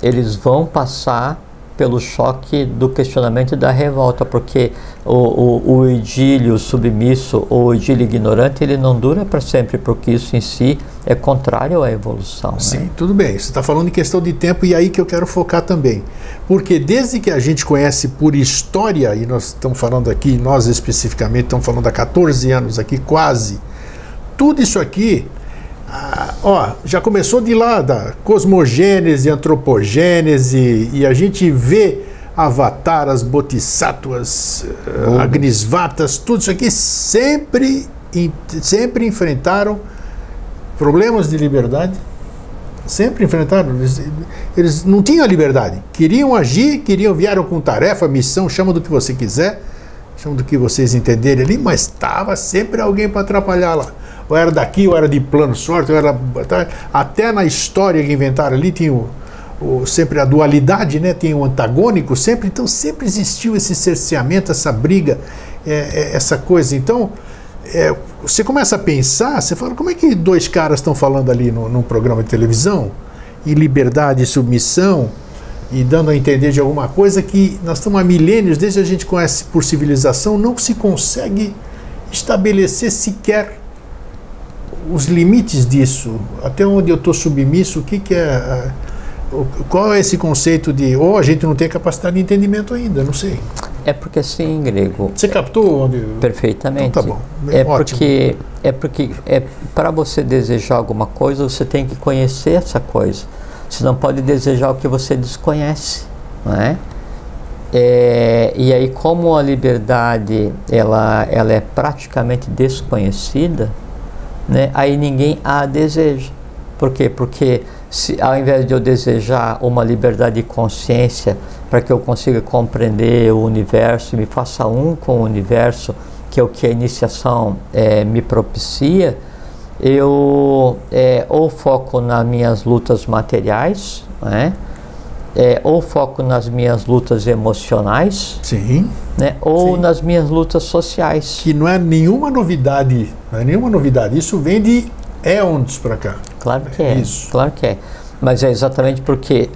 eles vão passar pelo choque do questionamento e da revolta, porque o, o, o idílio submisso ou o idílio ignorante ele não dura para sempre, porque isso em si é contrário à evolução. Né? Sim, né? tudo bem. Você está falando em questão de tempo e é aí que eu quero focar também. Porque desde que a gente conhece por história, e nós estamos falando aqui, nós especificamente estamos falando há 14 anos aqui, quase, tudo isso aqui ah, ó, já começou de lá da cosmogênese, antropogênese, e a gente vê avataras, bodhisattvas, oh. agnisvatas, tudo isso aqui sempre, sempre enfrentaram problemas de liberdade. Sempre enfrentaram. Eles, eles não tinham a liberdade. Queriam agir, queriam, vieram com tarefa, missão, chama do que você quiser, chama do que vocês entenderem ali, mas estava sempre alguém para atrapalhar lá ou era daqui, ou era de plano sorte, ou era. Tá, até na história que inventaram ali tinha o, o, sempre a dualidade, né? Tem o antagônico, sempre. Então sempre existiu esse cerceamento, essa briga, é, é, essa coisa. Então. É, você começa a pensar, você fala, como é que dois caras estão falando ali no, num programa de televisão, em liberdade e submissão, e dando a entender de alguma coisa que nós estamos há milênios, desde a gente conhece por civilização, não se consegue estabelecer sequer os limites disso, até onde eu estou submisso, o que, que é. Qual é esse conceito de. Ou oh, a gente não tem capacidade de entendimento ainda, não sei. É porque assim, grego. Você captou onde. Perfeitamente. Então, tá bom. É porque, é porque é, para você desejar alguma coisa, você tem que conhecer essa coisa. Você não pode desejar o que você desconhece. Não é? É, e aí, como a liberdade ela, ela é praticamente desconhecida, né, aí ninguém a deseja. Por quê? Porque se, ao invés de eu desejar uma liberdade de consciência para que eu consiga compreender o universo e me faça um com o universo, que é o que a iniciação é, me propicia, eu é, ou foco nas minhas lutas materiais, né? É, ou foco nas minhas lutas emocionais, sim, né, ou sim. nas minhas lutas sociais. Que não é nenhuma novidade, não é nenhuma novidade. Isso vem de éons para cá. Claro que é, Isso. claro que é. Mas é exatamente porque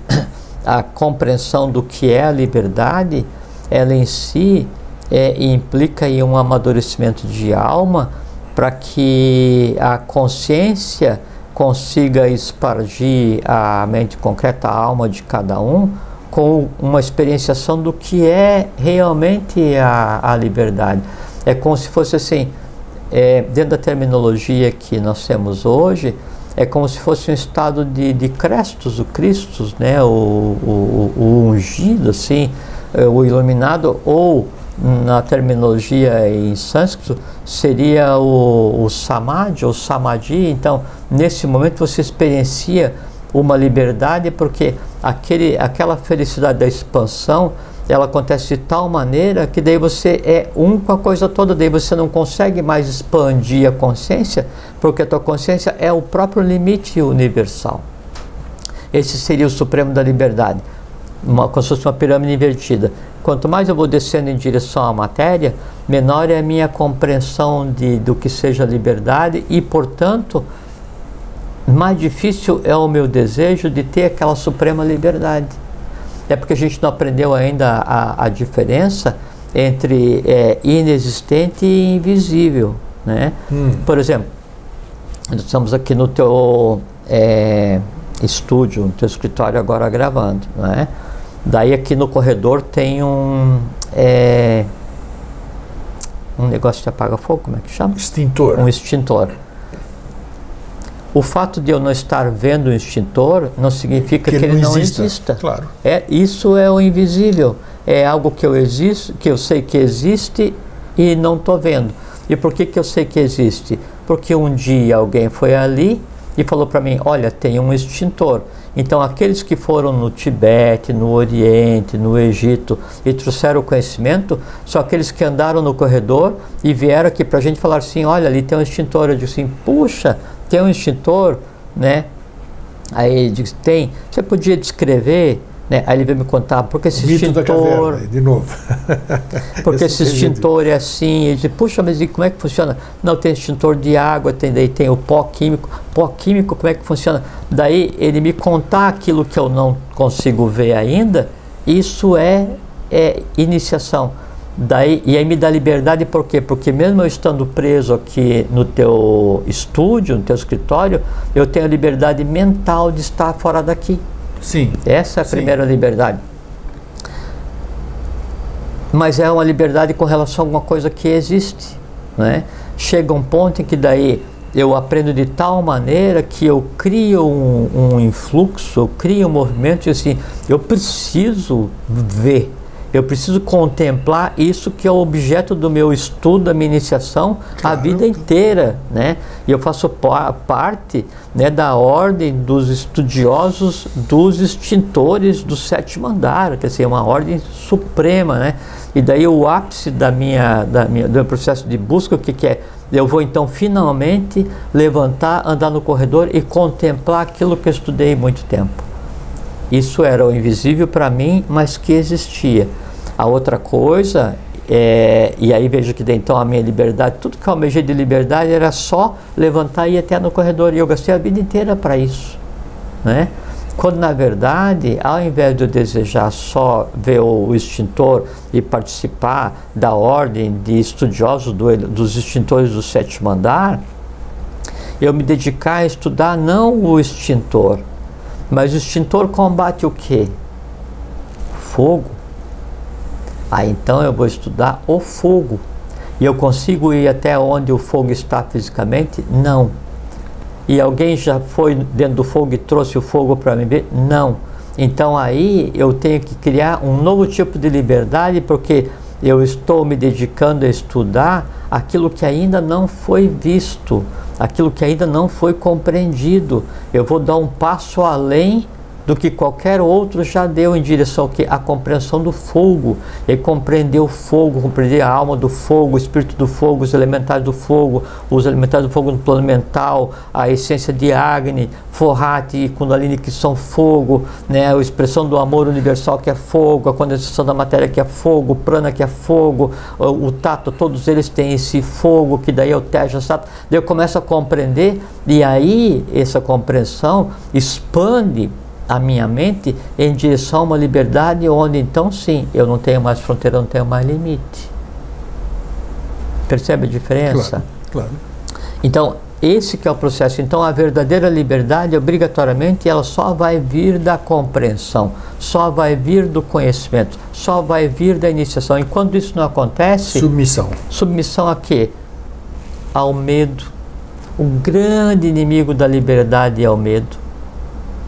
a compreensão do que é a liberdade, ela em si é, implica em um amadurecimento de alma para que a consciência consiga espargir a mente concreta, a alma de cada um, com uma experienciação do que é realmente a, a liberdade. É como se fosse assim, é, dentro da terminologia que nós temos hoje, é como se fosse um estado de, de Crestos, o Cristos, né, o, o, o ungido, assim, eh, o iluminado, ou na terminologia em sânscrito, seria o, o samadhi ou samadhi. Então, nesse momento você experiencia uma liberdade porque aquele, aquela felicidade da expansão ela acontece de tal maneira que daí você é um com a coisa toda, daí você não consegue mais expandir a consciência, porque a tua consciência é o próprio limite universal. Esse seria o supremo da liberdade, uma, como se fosse uma pirâmide invertida. Quanto mais eu vou descendo em direção à matéria, menor é a minha compreensão de, do que seja liberdade e, portanto, mais difícil é o meu desejo de ter aquela suprema liberdade. É porque a gente não aprendeu ainda a, a diferença entre é, inexistente e invisível. Né? Hum. Por exemplo, nós estamos aqui no teu é, estúdio, no teu escritório agora gravando. Né? Daí aqui no corredor tem um. É, um negócio de apaga fogo, como é que chama? Extintor. Um extintor. O fato de eu não estar vendo o extintor não significa que, que ele não, exista. exista. Claro. É, isso é o invisível. É algo que eu existo, que eu sei que existe e não estou vendo. E por que, que eu sei que existe? Porque um dia alguém foi ali e falou para mim: olha, tem um extintor. Então, aqueles que foram no Tibete, no Oriente, no Egito e trouxeram o conhecimento, são aqueles que andaram no corredor e vieram aqui para a gente falar assim: olha, ali tem um extintor. Eu disse assim: puxa, tem um extintor, né? Aí ele disse: tem. Você podia descrever né? Aí ele veio me contar, porque esse Mito extintor. Caverna, de novo. porque esse extintor é assim. Ele disse, puxa, mas e como é que funciona? Não, tem extintor de água, tem, daí tem o pó químico. Pó químico, como é que funciona? Daí ele me contar aquilo que eu não consigo ver ainda, isso é, é iniciação. Daí, e aí me dá liberdade por quê? Porque mesmo eu estando preso aqui no teu estúdio, no teu escritório, eu tenho a liberdade mental de estar fora daqui. Sim. Essa é a Sim. primeira liberdade. Mas é uma liberdade com relação a alguma coisa que existe. Né? Chega um ponto em que daí eu aprendo de tal maneira que eu crio um, um influxo, eu crio um movimento e assim, eu preciso ver eu preciso contemplar isso que é o objeto do meu estudo, da minha iniciação, claro. a vida inteira, né? E eu faço parte né, da ordem dos estudiosos dos extintores do sétimo andar, quer dizer, uma ordem suprema, né? E daí o ápice da minha, da minha, do meu processo de busca, o que, que é? Eu vou então finalmente levantar, andar no corredor e contemplar aquilo que eu estudei muito tempo. Isso era o invisível para mim, mas que existia. A outra coisa, é, e aí vejo que então a minha liberdade, tudo que eu almejei de liberdade era só levantar e ir até no corredor. E eu gastei a vida inteira para isso. Né? Quando na verdade, ao invés de eu desejar só ver o extintor e participar da ordem de estudiosos do, dos extintores do sétimo andar, eu me dedicar a estudar não o extintor, mas o extintor combate o que? Fogo. Ah, então eu vou estudar o fogo. E eu consigo ir até onde o fogo está fisicamente? Não. E alguém já foi dentro do fogo e trouxe o fogo para mim ver? Não. Então aí eu tenho que criar um novo tipo de liberdade, porque eu estou me dedicando a estudar aquilo que ainda não foi visto aquilo que ainda não foi compreendido. Eu vou dar um passo além do que qualquer outro já deu em direção que a compreensão do fogo. E compreender o fogo, compreender a alma do fogo, o espírito do fogo, os elementares do fogo, os elementares do fogo no plano mental, a essência de Agni, Forrati e Kundalini que são fogo, né? a expressão do amor universal que é fogo, a condensação da matéria que é fogo, o prana que é fogo, o, o tato, todos eles têm esse fogo que daí é o Teja Sato. Daí eu começo a compreender e aí essa compreensão expande a minha mente em direção a uma liberdade onde então sim, eu não tenho mais fronteira, não tenho mais limite. Percebe a diferença? Claro, claro. Então, esse que é o processo. Então, a verdadeira liberdade, obrigatoriamente, ela só vai vir da compreensão, só vai vir do conhecimento, só vai vir da iniciação. E quando isso não acontece... Submissão. Submissão a quê? Ao medo. O grande inimigo da liberdade é o medo.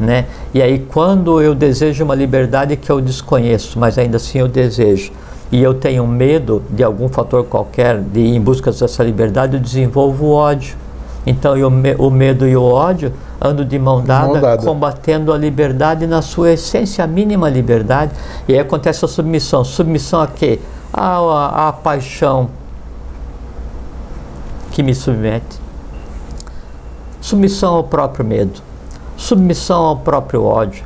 Né? E aí quando eu desejo uma liberdade que eu desconheço, mas ainda assim eu desejo, e eu tenho medo de algum fator qualquer de ir em busca dessa liberdade, eu desenvolvo ódio. Então eu, o medo e o ódio andam de mão dada, mão dada, combatendo a liberdade na sua essência, a mínima liberdade. E aí acontece a submissão. Submissão a quê? A, a, a paixão que me submete. Submissão ao próprio medo. Submissão ao próprio ódio.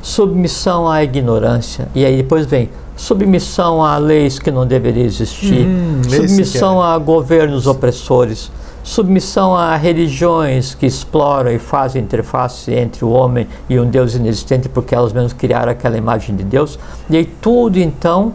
Submissão à ignorância. E aí depois vem submissão a leis que não deveriam existir, hum, submissão é. a governos opressores, submissão a religiões que exploram e fazem interface entre o homem e um Deus inexistente porque elas mesmas criaram aquela imagem de Deus. E aí tudo então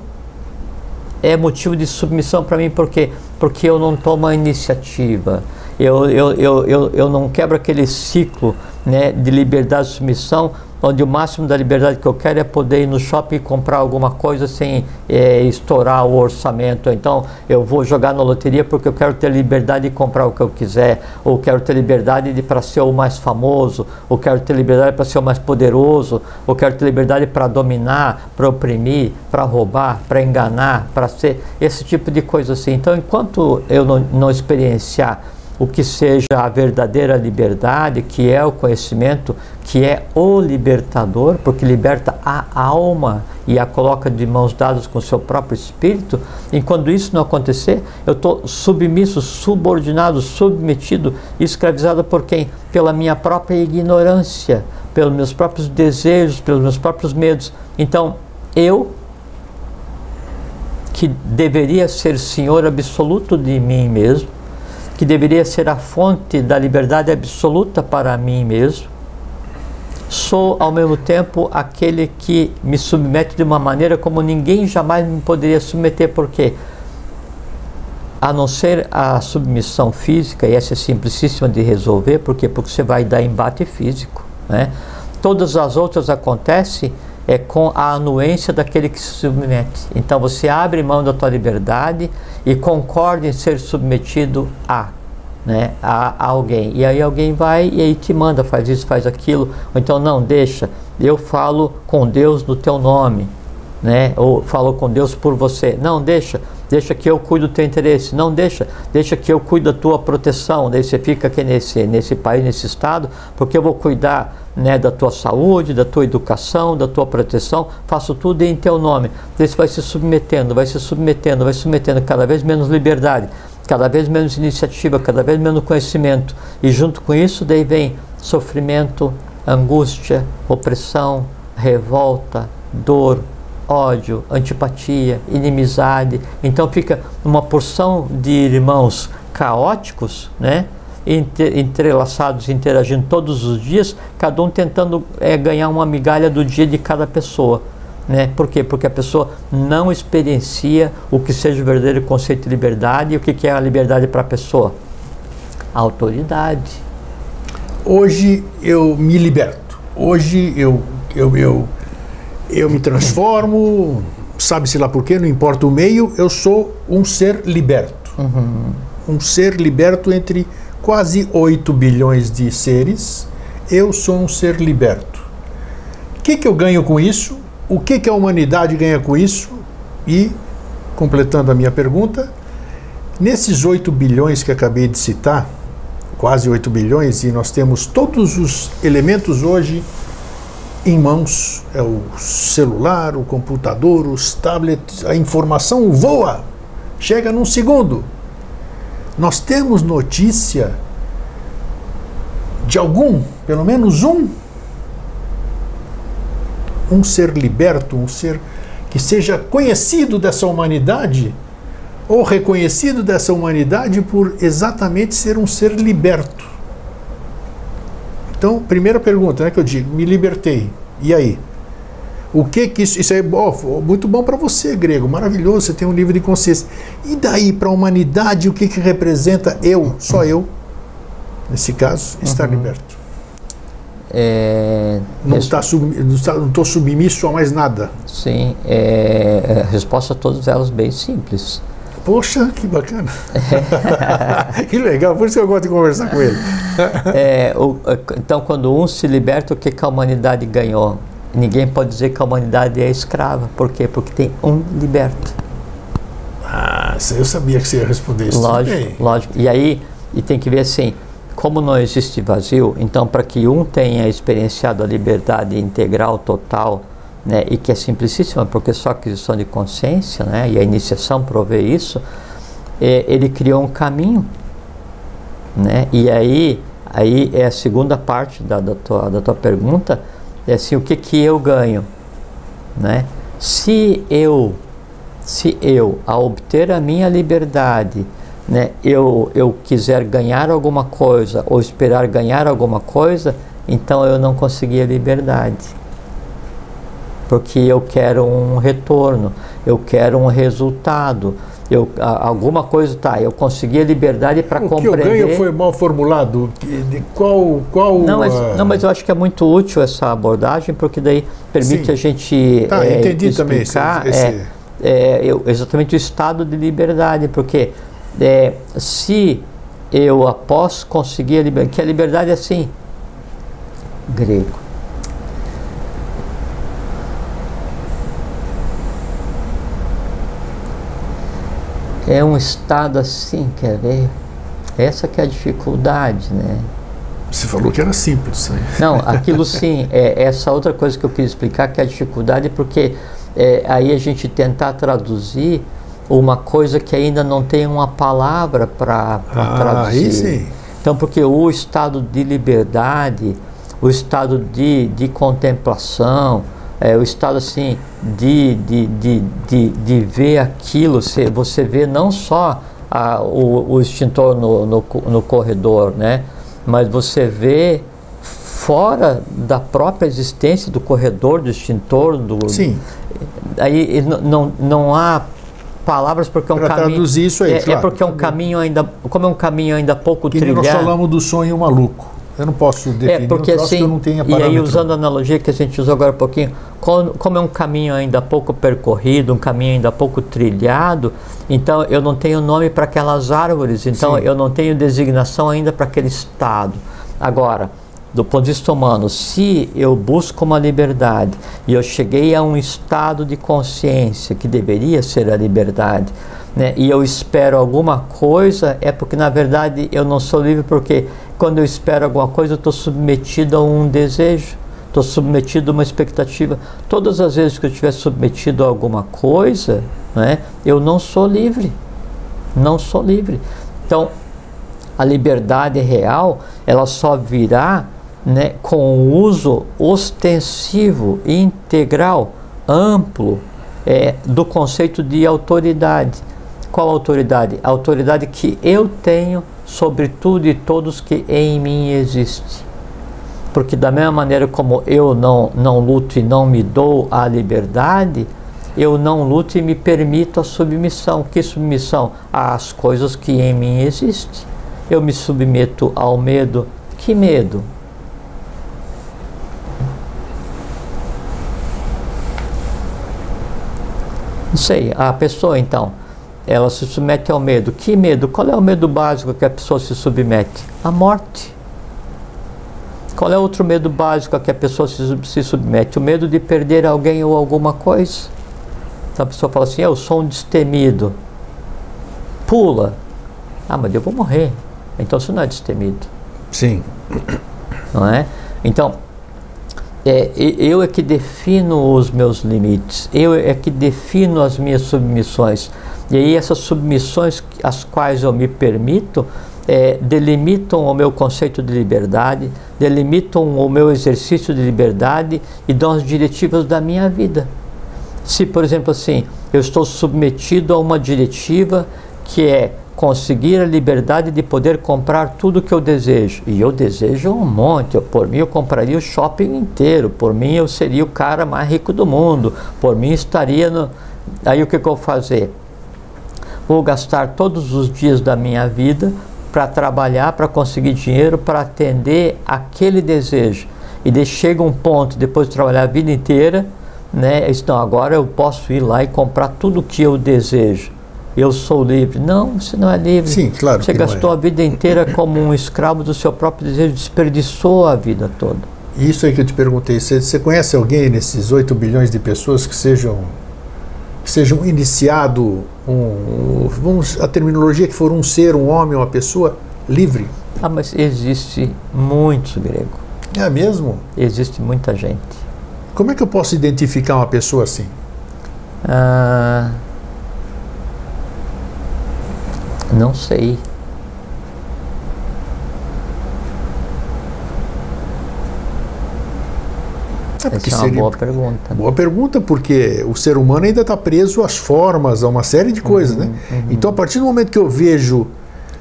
é motivo de submissão para mim, por quê? Porque eu não tomo a iniciativa, eu, eu, eu, eu, eu não quebro aquele ciclo né, de liberdade e submissão onde o máximo da liberdade que eu quero é poder ir no shopping e comprar alguma coisa sem é, estourar o orçamento. Então eu vou jogar na loteria porque eu quero ter liberdade de comprar o que eu quiser, ou quero ter liberdade de para ser o mais famoso, ou quero ter liberdade para ser o mais poderoso, ou quero ter liberdade para dominar, para oprimir, para roubar, para enganar, para ser esse tipo de coisa assim. Então enquanto eu não, não experienciar o que seja a verdadeira liberdade, que é o conhecimento, que é o libertador, porque liberta a alma e a coloca de mãos dadas com o seu próprio espírito. E quando isso não acontecer, eu estou submisso, subordinado, submetido, escravizado por quem? Pela minha própria ignorância, pelos meus próprios desejos, pelos meus próprios medos. Então, eu que deveria ser senhor absoluto de mim mesmo, que deveria ser a fonte da liberdade absoluta para mim mesmo, sou ao mesmo tempo aquele que me submete de uma maneira como ninguém jamais me poderia submeter, porque a não ser a submissão física, e essa é simplicíssima de resolver, porque porque você vai dar embate físico, né? Todas as outras acontecem é com a anuência daquele que se submete. Então você abre mão da tua liberdade e concorda em ser submetido a, né, a, a, alguém. E aí alguém vai e aí te manda, faz isso, faz aquilo. Ou então não, deixa, eu falo com Deus no teu nome, né? Ou falo com Deus por você. Não, deixa, deixa que eu cuido do teu interesse. Não deixa, deixa que eu cuido da tua proteção. Daí você fica aqui nesse, nesse país, nesse estado, porque eu vou cuidar né, da tua saúde, da tua educação, da tua proteção, faço tudo em teu nome. Daí você vai se submetendo, vai se submetendo, vai se submetendo, cada vez menos liberdade, cada vez menos iniciativa, cada vez menos conhecimento. E junto com isso, daí vem sofrimento, angústia, opressão, revolta, dor, ódio, antipatia, inimizade. Então fica uma porção de irmãos caóticos, né? entrelaçados, interagindo todos os dias, cada um tentando é, ganhar uma migalha do dia de cada pessoa. Né? Por quê? Porque a pessoa não experiencia o que seja o verdadeiro conceito de liberdade e o que é a liberdade para a pessoa. Autoridade. Hoje eu me liberto. Hoje eu, eu, eu, eu me transformo, sabe-se lá por quê, não importa o meio, eu sou um ser liberto. Uhum. Um ser liberto entre quase 8 bilhões de seres, eu sou um ser liberto. O que, que eu ganho com isso? O que, que a humanidade ganha com isso? E, completando a minha pergunta, nesses 8 bilhões que acabei de citar, quase 8 bilhões, e nós temos todos os elementos hoje em mãos é o celular, o computador, os tablets, a informação voa, chega num segundo. Nós temos notícia de algum, pelo menos um, um ser liberto, um ser que seja conhecido dessa humanidade ou reconhecido dessa humanidade por exatamente ser um ser liberto. Então, primeira pergunta né, que eu digo, me libertei. E aí? O que que isso, isso é oh, muito bom para você, grego, maravilhoso, você tem um livro de consciência. E daí para a humanidade, o que que representa eu, só eu, nesse caso, estar uhum. liberto? É, não estou sub, não submisso a mais nada. Sim, é, a resposta a todas elas bem simples. Poxa, que bacana. que legal, por isso que eu gosto de conversar com ele. é, o, então, quando um se liberta, o que, que a humanidade ganhou? Ninguém pode dizer que a humanidade é escrava. Por quê? Porque tem um liberto. Ah, eu sabia que você ia responder isso. Lógico, lógico. E aí, e tem que ver assim, como não existe vazio, então para que um tenha experienciado a liberdade integral, total, né, e que é simplicíssima, porque só a aquisição de consciência, né, e a iniciação provê isso, é, ele criou um caminho, né, e aí, aí é a segunda parte da, da, tua, da tua pergunta, é assim, o que que eu ganho, né? Se eu, se eu, ao obter a minha liberdade, né, eu, eu quiser ganhar alguma coisa ou esperar ganhar alguma coisa, então eu não consegui a liberdade. Porque eu quero um retorno, eu quero um resultado, eu, alguma coisa tá, eu consegui a liberdade para compreender. O que eu ganho foi mal formulado. De qual, qual não, mas, uh... não, mas eu acho que é muito útil essa abordagem, porque daí permite Sim. a gente tá, é, entendi explicar também esse, esse... É, é, exatamente o estado de liberdade, porque é, se eu após conseguir a liberdade, que a liberdade é assim, grego. É um estado assim, quer ver? Essa que é a dificuldade, né? Você falou que era simples. Né? Não, aquilo sim, é essa outra coisa que eu quis explicar, que é a dificuldade, porque é, aí a gente tentar traduzir uma coisa que ainda não tem uma palavra para ah, traduzir. Aí sim. Então, porque o estado de liberdade, o estado de, de contemplação, é, o estado assim de, de, de, de, de ver aquilo, você, você vê não só a, o, o extintor no, no, no corredor, né? mas você vê fora da própria existência do corredor, do extintor, do. Sim. Aí não, não há palavras porque é um pra caminho. traduzir isso aí, é, é claro, é porque é um caminho ainda, como é um caminho ainda pouco que trilhado. nós falamos do sonho maluco. Eu não posso definir é porque, um assim, que eu não tenha parâmetro. E aí usando a analogia que a gente usou agora um pouquinho, como é um caminho ainda pouco percorrido, um caminho ainda pouco trilhado, então eu não tenho nome para aquelas árvores, então Sim. eu não tenho designação ainda para aquele estado. Agora, do ponto de vista humano, se eu busco uma liberdade e eu cheguei a um estado de consciência que deveria ser a liberdade, né, e eu espero alguma coisa, é porque na verdade eu não sou livre, porque quando eu espero alguma coisa eu estou submetido a um desejo, estou submetido a uma expectativa. Todas as vezes que eu estiver submetido a alguma coisa, né, eu não sou livre. Não sou livre. Então, a liberdade real, ela só virá né, com o uso ostensivo, integral, amplo é, do conceito de autoridade. Qual autoridade? A autoridade que eu tenho sobre tudo e todos que em mim existe. Porque da mesma maneira como eu não, não luto e não me dou a liberdade, eu não luto e me permito a submissão. Que submissão? Às coisas que em mim existem. Eu me submeto ao medo. Que medo? Não sei, a pessoa então, ela se submete ao medo. Que medo? Qual é o medo básico que a pessoa se submete? A morte. Qual é outro medo básico a que a pessoa se, se submete? O medo de perder alguém ou alguma coisa. Então a pessoa fala assim: Eu sou um destemido. Pula. Ah, mas eu vou morrer. Então você não é destemido. Sim. Não é? Então, é, eu é que defino os meus limites, eu é que defino as minhas submissões. E aí essas submissões às quais eu me permito é, delimitam o meu conceito de liberdade, delimitam o meu exercício de liberdade e dão as diretivas da minha vida. Se, por exemplo, assim, eu estou submetido a uma diretiva que é conseguir a liberdade de poder comprar tudo que eu desejo. E eu desejo um monte. Por mim, eu compraria o shopping inteiro. Por mim, eu seria o cara mais rico do mundo. Por mim, estaria no. Aí o que, que eu vou fazer? Vou gastar todos os dias da minha vida para trabalhar, para conseguir dinheiro, para atender aquele desejo. E de, chega um ponto, depois de trabalhar a vida inteira, né? Então agora eu posso ir lá e comprar tudo que eu desejo. Eu sou livre. Não, você não é livre. Sim, claro. Você gastou é. a vida inteira como um escravo do seu próprio desejo, desperdiçou a vida toda. Isso aí que eu te perguntei, você, você conhece alguém nesses 8 bilhões de pessoas que sejam que sejam iniciado um, vamos a terminologia que for um ser, um homem, uma pessoa livre? Ah, mas existe muitos grego. É mesmo? Existe muita gente. Como é que eu posso identificar uma pessoa assim? Ah, não sei. É Essa é uma boa pergunta. Boa pergunta, porque o ser humano ainda está preso às formas, a uma série de coisas, Uhum, né? Então, a partir do momento que eu vejo,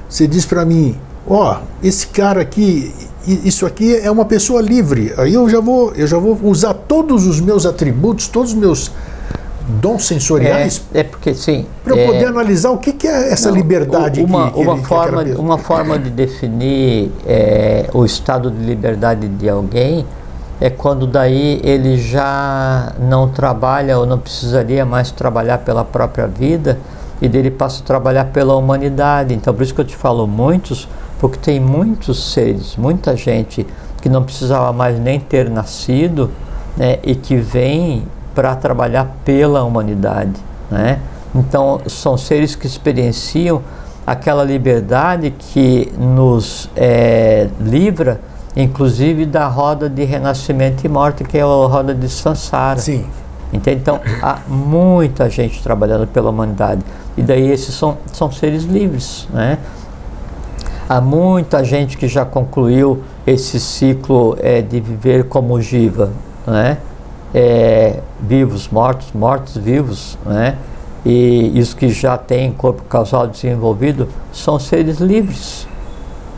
você diz para mim, ó, esse cara aqui, isso aqui é uma pessoa livre. Aí eu já vou, eu já vou usar todos os meus atributos, todos os meus dons sensoriais É, é porque sim. para eu é, poder analisar o que, que é essa não, liberdade uma, que, que uma ele- que forma pessoa- uma forma de definir é, o estado de liberdade de alguém é quando daí ele já não trabalha ou não precisaria mais trabalhar pela própria vida e dele passa a trabalhar pela humanidade. Então por isso que eu te falo muitos, porque tem muitos seres, muita gente que não precisava mais nem ter nascido né, e que vem para trabalhar pela humanidade. Né? Então, são seres que experienciam aquela liberdade que nos é, livra, inclusive, da roda de renascimento e morte, que é a roda de Sansara. Sim. Entende? Então, há muita gente trabalhando pela humanidade. E daí esses são, são seres livres. Né? Há muita gente que já concluiu esse ciclo é, de viver como Jiva. Né? É, vivos, mortos, mortos, vivos. Né? E os que já têm corpo causal desenvolvido são seres livres.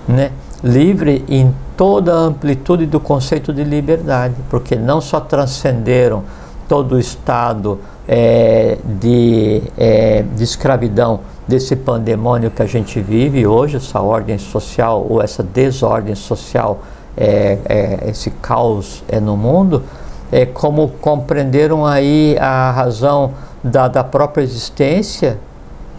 Né? Livre em toda a amplitude do conceito de liberdade, porque não só transcenderam todo o estado é, de, é, de escravidão desse pandemônio que a gente vive hoje, essa ordem social ou essa desordem social, é, é, esse caos é no mundo, é como compreenderam aí a razão da, da própria existência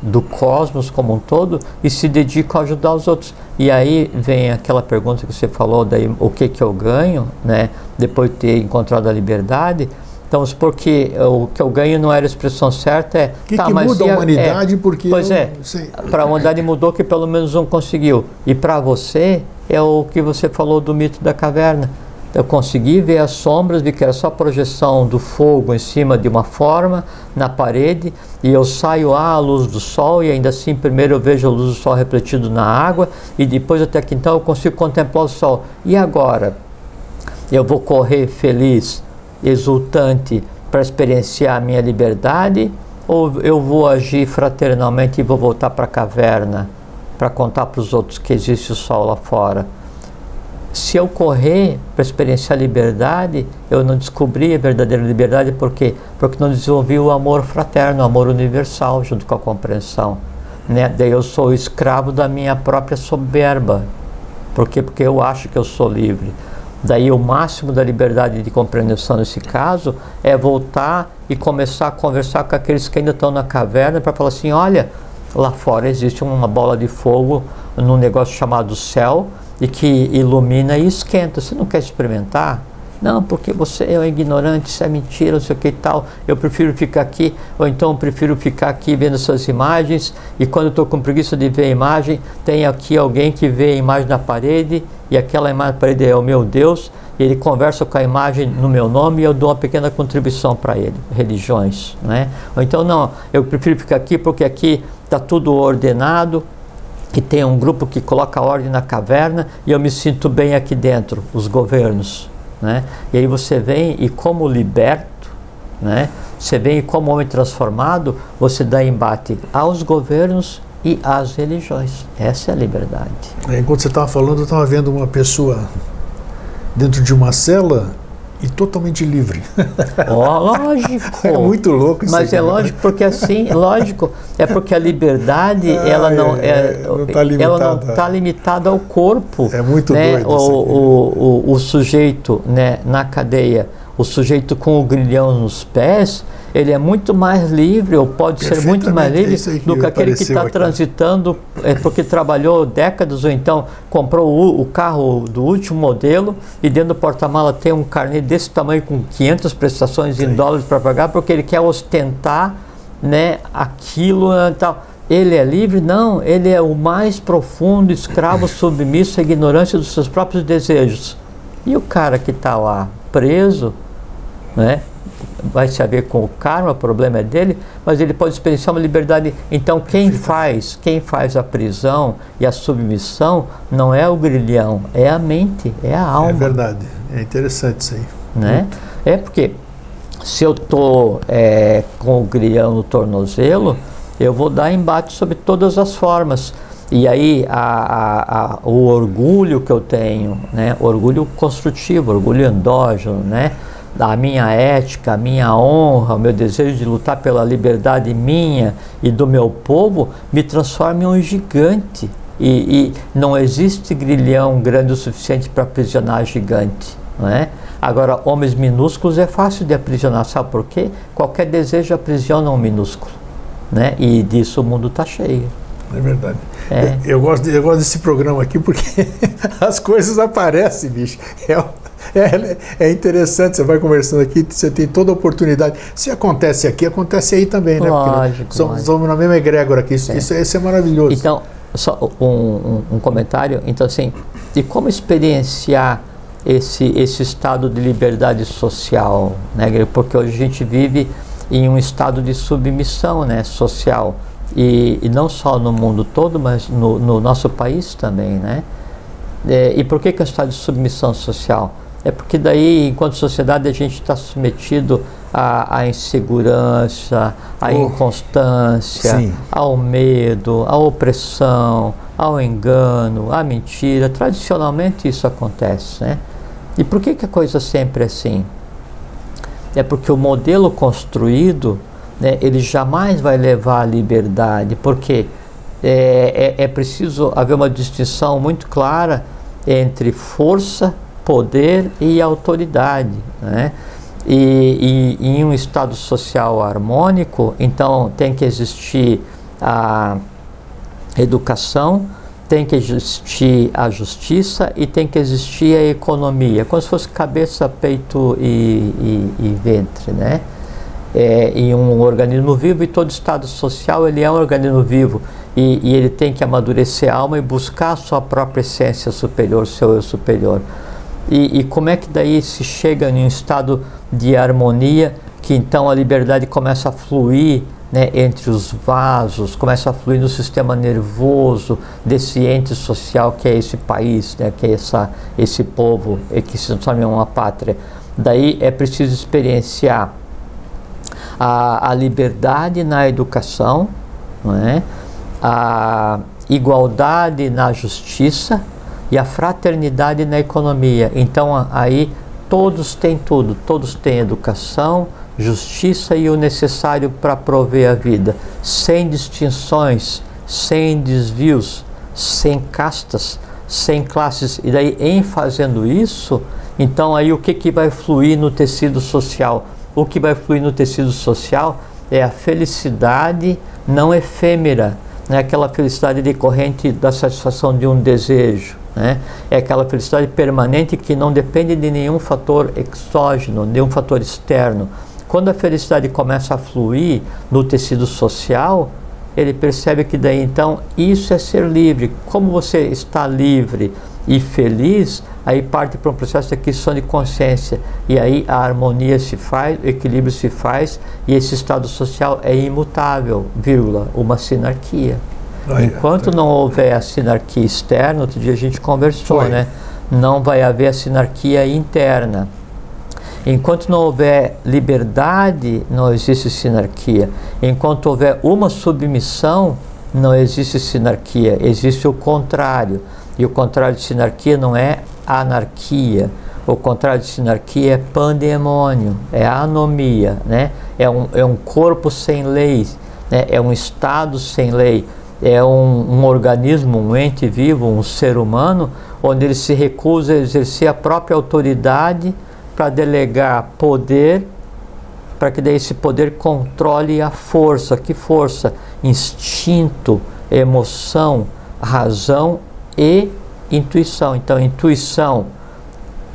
do cosmos como um todo e se dedicam a ajudar os outros. E aí vem aquela pergunta que você falou, daí o que que eu ganho, né? Depois de ter encontrado a liberdade. Então, porque o que eu ganho não era a expressão certa, é. Que, tá, que muda a humanidade? é, porque Pois eu é, para a humanidade mudou que pelo menos um conseguiu. E para você é o que você falou do mito da caverna. Eu consegui ver as sombras, vi que era só a projeção do fogo em cima de uma forma na parede, e eu saio à luz do sol, e ainda assim, primeiro eu vejo a luz do sol refletido na água, e depois até que então eu consigo contemplar o sol. E agora? Eu vou correr feliz, exultante, para experienciar a minha liberdade, ou eu vou agir fraternalmente e vou voltar para a caverna para contar para os outros que existe o sol lá fora? Se eu correr para experienciar a liberdade, eu não descobri a verdadeira liberdade, por quê? Porque não desenvolvi o amor fraterno, o amor universal, junto com a compreensão. Né? Daí eu sou escravo da minha própria soberba. Por quê? Porque eu acho que eu sou livre. Daí o máximo da liberdade de compreensão nesse caso é voltar e começar a conversar com aqueles que ainda estão na caverna para falar assim, olha, lá fora existe uma bola de fogo num negócio chamado céu, e que ilumina e esquenta. Você não quer experimentar? Não, porque você é um ignorante, isso é mentira, não sei o que e tal. Eu prefiro ficar aqui, ou então prefiro ficar aqui vendo essas imagens. E quando estou com preguiça de ver a imagem, tem aqui alguém que vê a imagem na parede, e aquela imagem na parede é o meu Deus, e ele conversa com a imagem no meu nome e eu dou uma pequena contribuição para ele. Religiões, né? Ou então, não, eu prefiro ficar aqui porque aqui está tudo ordenado, que tem um grupo que coloca ordem na caverna e eu me sinto bem aqui dentro, os governos. Né? E aí você vem e como liberto, né? você vem e como homem transformado, você dá embate aos governos e às religiões. Essa é a liberdade. Enquanto você estava falando, eu estava vendo uma pessoa dentro de uma cela e totalmente livre. Oh, lógico. É muito louco isso Mas aqui, é né? lógico, porque assim, lógico, é porque a liberdade, Ah, ela não é, é, não tá ela não limitada. está limitada ao corpo. É muito né? doido o, o, o, o sujeito né, na cadeia, o sujeito com o grilhão nos pés, ele é muito mais livre, ou pode ser muito mais livre é que do que aquele que está transitando é, porque trabalhou décadas ou então comprou o, o, carro do último modelo e dentro do porta-mala tem um carnê desse tamanho com 500 prestações Sim. em dólares para pagar porque ele quer ostentar né, aquilo e tal. Ele é livre? Não, ele é o mais profundo escravo submisso à ignorância dos seus próprios desejos. E o cara que está lá preso, né, vai se haver com o karma, o problema é dele, mas ele pode experienciar uma liberdade. Então quem faz, quem faz a prisão e a submissão não é o grilhão, é a mente, é a alma. É verdade, é interessante isso aí. Né? É porque se eu estou é, com o grilhão no tornozelo, eu vou dar embate sobre todas as formas. E aí a, a, a, o orgulho que eu tenho, né, orgulho construtivo, orgulho endógeno, né, a minha ética, a minha honra, o meu desejo de lutar pela liberdade minha e do meu povo, me transforma em um gigante. E, e não existe grilhão grande o suficiente para aprisionar gigante. Não é? Agora, homens minúsculos é fácil de aprisionar, sabe por quê? Qualquer desejo aprisiona um minúsculo. Né? E disso o mundo está cheio. É verdade. É. Eu, gosto de, eu gosto desse programa aqui porque as coisas aparecem, bicho. É, é, é, interessante, você vai conversando aqui, você tem toda a oportunidade. Se acontece aqui, acontece aí também, né? Lógico, somos, somos na mesma egrégora aqui, isso é, isso, isso é maravilhoso. Então, só um, um, um, comentário, então assim, de como experienciar esse, esse estado de liberdade social, né? Porque hoje a gente vive em um estado de submissão né, social. E, e não só no mundo todo, mas no, no nosso país também. Né? É, e por que, que é um estado de submissão social? É porque daí, enquanto sociedade, a gente está submetido à, à, insegurança, à oh, inconstância, sim. ao medo, à opressão, ao engano, à mentira. Tradicionalmente isso acontece, né? E por que, que a coisa sempre é assim? é porque o modelo construído né, ele jamais vai levar à liberdade, porque é, é, é preciso haver uma distinção muito clara entre força, poder e autoridade. Né? E, e, em um estado social harmônico, então tem que existir a educação, tem que existir a justiça e tem que existir a economia, como se fosse cabeça, peito e, e, e ventre, né? É, em um organismo vivo e todo estado social ele é um organismo vivo e, e, ele tem que amadurecer a alma e buscar a sua própria essência superior, seu eu superior. E, e como é que daí se chega em um estado de harmonia que então a liberdade começa a fluir né, entre os vasos, começa a fluir no sistema nervoso desse ente social que é esse país, né, que é essa, esse povo e que se transforma em uma pátria. Daí é preciso experienciar a, a liberdade na educação, não é? a igualdade na justiça e a fraternidade na economia. Então aí todos têm tudo, todos têm educação, justiça e o necessário para prover a vida, sem distinções, sem desvios, sem castas, sem classes. E daí, em fazendo isso, então aí o que, que vai fluir no tecido social? O que vai fluir no tecido social é a felicidade não efêmera, é aquela felicidade decorrente da satisfação de um desejo. Né? É aquela felicidade permanente que não depende de nenhum fator exógeno, nenhum fator externo, quando a felicidade começa a fluir no tecido social, ele percebe que daí então isso é ser livre. Como você está livre e feliz, aí parte para um processo de aquisição de consciência. E aí a harmonia se faz, o equilíbrio se faz, e esse estado social é imutável, vírgula, uma sinarquia. Enquanto não houver a sinarquia externa, outro dia a gente conversou, Foi. né? Não vai haver a sinarquia interna. Enquanto não houver liberdade, não existe sinarquia. Enquanto houver uma submissão, não existe sinarquia, existe o contrário. E o contrário de sinarquia não é anarquia. O contrário de sinarquia é pandemônio, é anomia, né? é, um, é um corpo sem lei, né? é um estado sem lei, é um, um organismo, um ente vivo, um ser humano, onde ele se recusa a exercer a própria autoridade para delegar poder para que daí esse poder controle a força. Que força? Instinto, emoção, razão e intuição. Então, intuição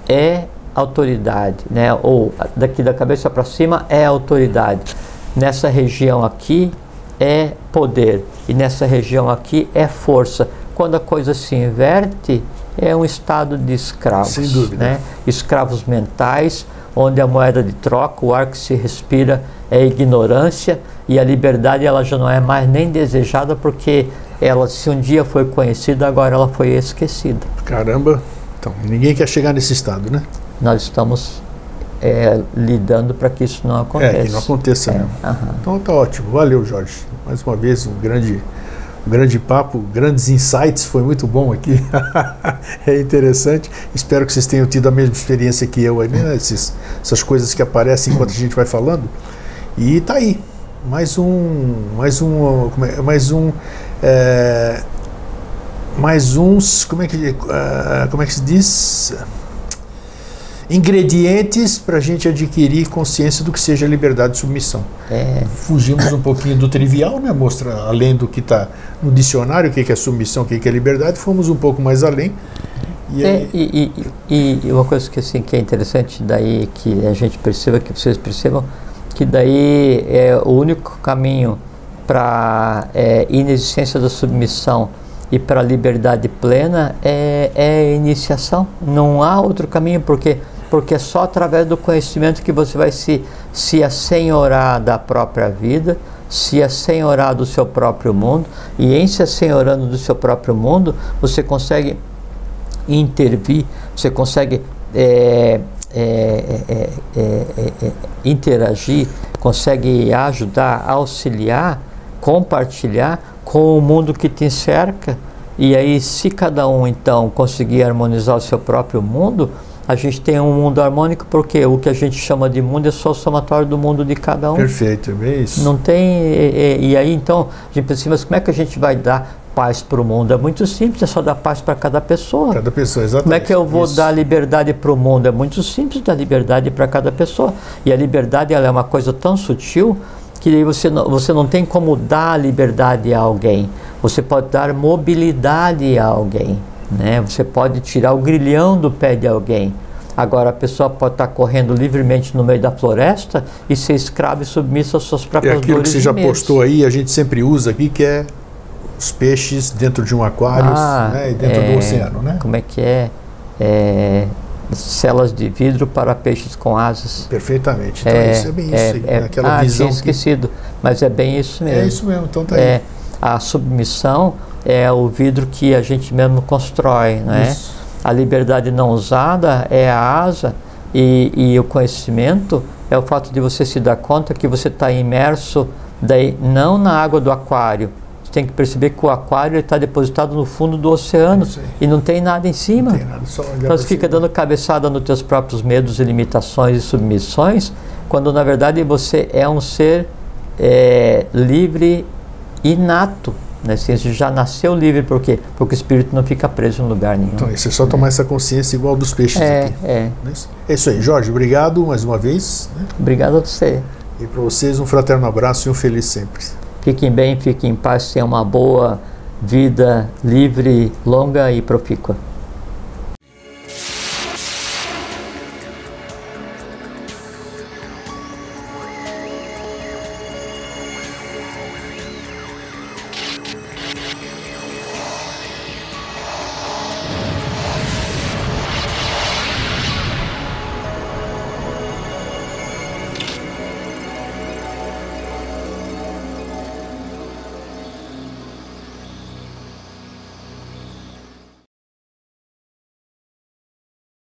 é autoridade, né? Ou daqui da cabeça para cima é autoridade. Nessa região aqui é poder e nessa região aqui é força. Quando a coisa se inverte, é um estado de escravos, Sem dúvida. né? Escravos mentais, onde a moeda de troca, o ar que se respira é ignorância e a liberdade ela já não é mais nem desejada porque ela se um dia foi conhecida, agora ela foi esquecida. Caramba. Então, ninguém quer chegar nesse estado, né? Nós estamos é, lidando para que isso não aconteça. É, que não aconteça É, mesmo. Então tá ótimo. Valeu, Jorge. Mais uma vez, um grande, um grande papo, grandes insights. Foi muito bom aqui. é interessante. Espero que vocês tenham tido a mesma experiência que eu né? Esses, essas coisas que aparecem enquanto a gente vai falando. E tá aí. Mais um. Mais um. como é- Mais um. é, mais uns. Como é que, ah, como é que se diz? Ingredientes para a gente adquirir consciência do que seja liberdade e submissão É, fugimos um pouquinho do trivial, né? Mostra além do que está no dicionário, o que que é submissão, o que que é liberdade, fomos um pouco mais além. E É, aí, e, e- e uma coisa que, assim, que é interessante daí que a gente perceba, que vocês percebam, que daí é o único caminho para é, inexistência da submissão e para a liberdade plena é, é iniciação. Não há outro caminho, porque porque é só através do conhecimento que você vai se, se assenhorar da própria vida, se assenhorar do seu próprio mundo, e em se assenhorando do seu próprio mundo, você consegue intervir, você consegue é, é, é, é, é, é, interagir, consegue ajudar, auxiliar, compartilhar com o mundo que te cerca. E aí, se cada um então conseguir harmonizar o seu próprio mundo, a gente tem um mundo harmônico, porque o que a gente chama de mundo é só o somatório do mundo de cada um. perfeito, é isso. Não tem. E, e- e aí então, a gente pensa, mas como é que a gente vai dar paz para o mundo? É muito simples, é só dar paz para cada pessoa. Cada pessoa, exatamente. Como é que eu vou Isso. dar liberdade para o mundo? É muito simples dar liberdade para cada pessoa. E a liberdade ela é uma coisa tão sutil que você não, você não tem como dar liberdade a alguém. Você pode dar mobilidade a alguém. Né? Você pode tirar o grilhão do pé de alguém. Agora a pessoa pode estar correndo livremente no meio da floresta e ser escrava e submissa às suas É próprias aquilo que dores você já medos. postou aí, a gente sempre usa aqui, que é os peixes dentro de um aquário Ah, né, e dentro é, do oceano, né? Como é que é? É, Celas de vidro para peixes com asas. Perfeitamente. Então isso é bem isso, aí, né? aquela ah, visão. tinha que- esquecido, mas é bem isso mesmo. É isso mesmo, então tá aí. É, a submissão é o vidro que a gente mesmo constrói, né? Isso. A liberdade não usada é a asa e, e o conhecimento é o fato de você se dar conta que você está imerso daí não na água do aquário. Tem que perceber que o aquário está depositado no fundo do oceano É e não tem nada em cima. Não tem nada, só olhar Então você fica cima. dando cabeçada nos teus próprios medos e limitações e submissões, quando na verdade você é um ser é, livre inato. Né? Assim, Você já nasceu livre, por quê? Porque o espírito não fica preso em lugar nenhum. Então, isso é só tomar essa consciência igual dos peixes é, aqui. é. É isso? É isso aí, Jorge. Obrigado mais uma vez. né? Obrigado a você. E para vocês, um fraterno abraço e um feliz sempre. Fiquem bem, fiquem em paz, tenham uma boa vida livre, longa e profícua.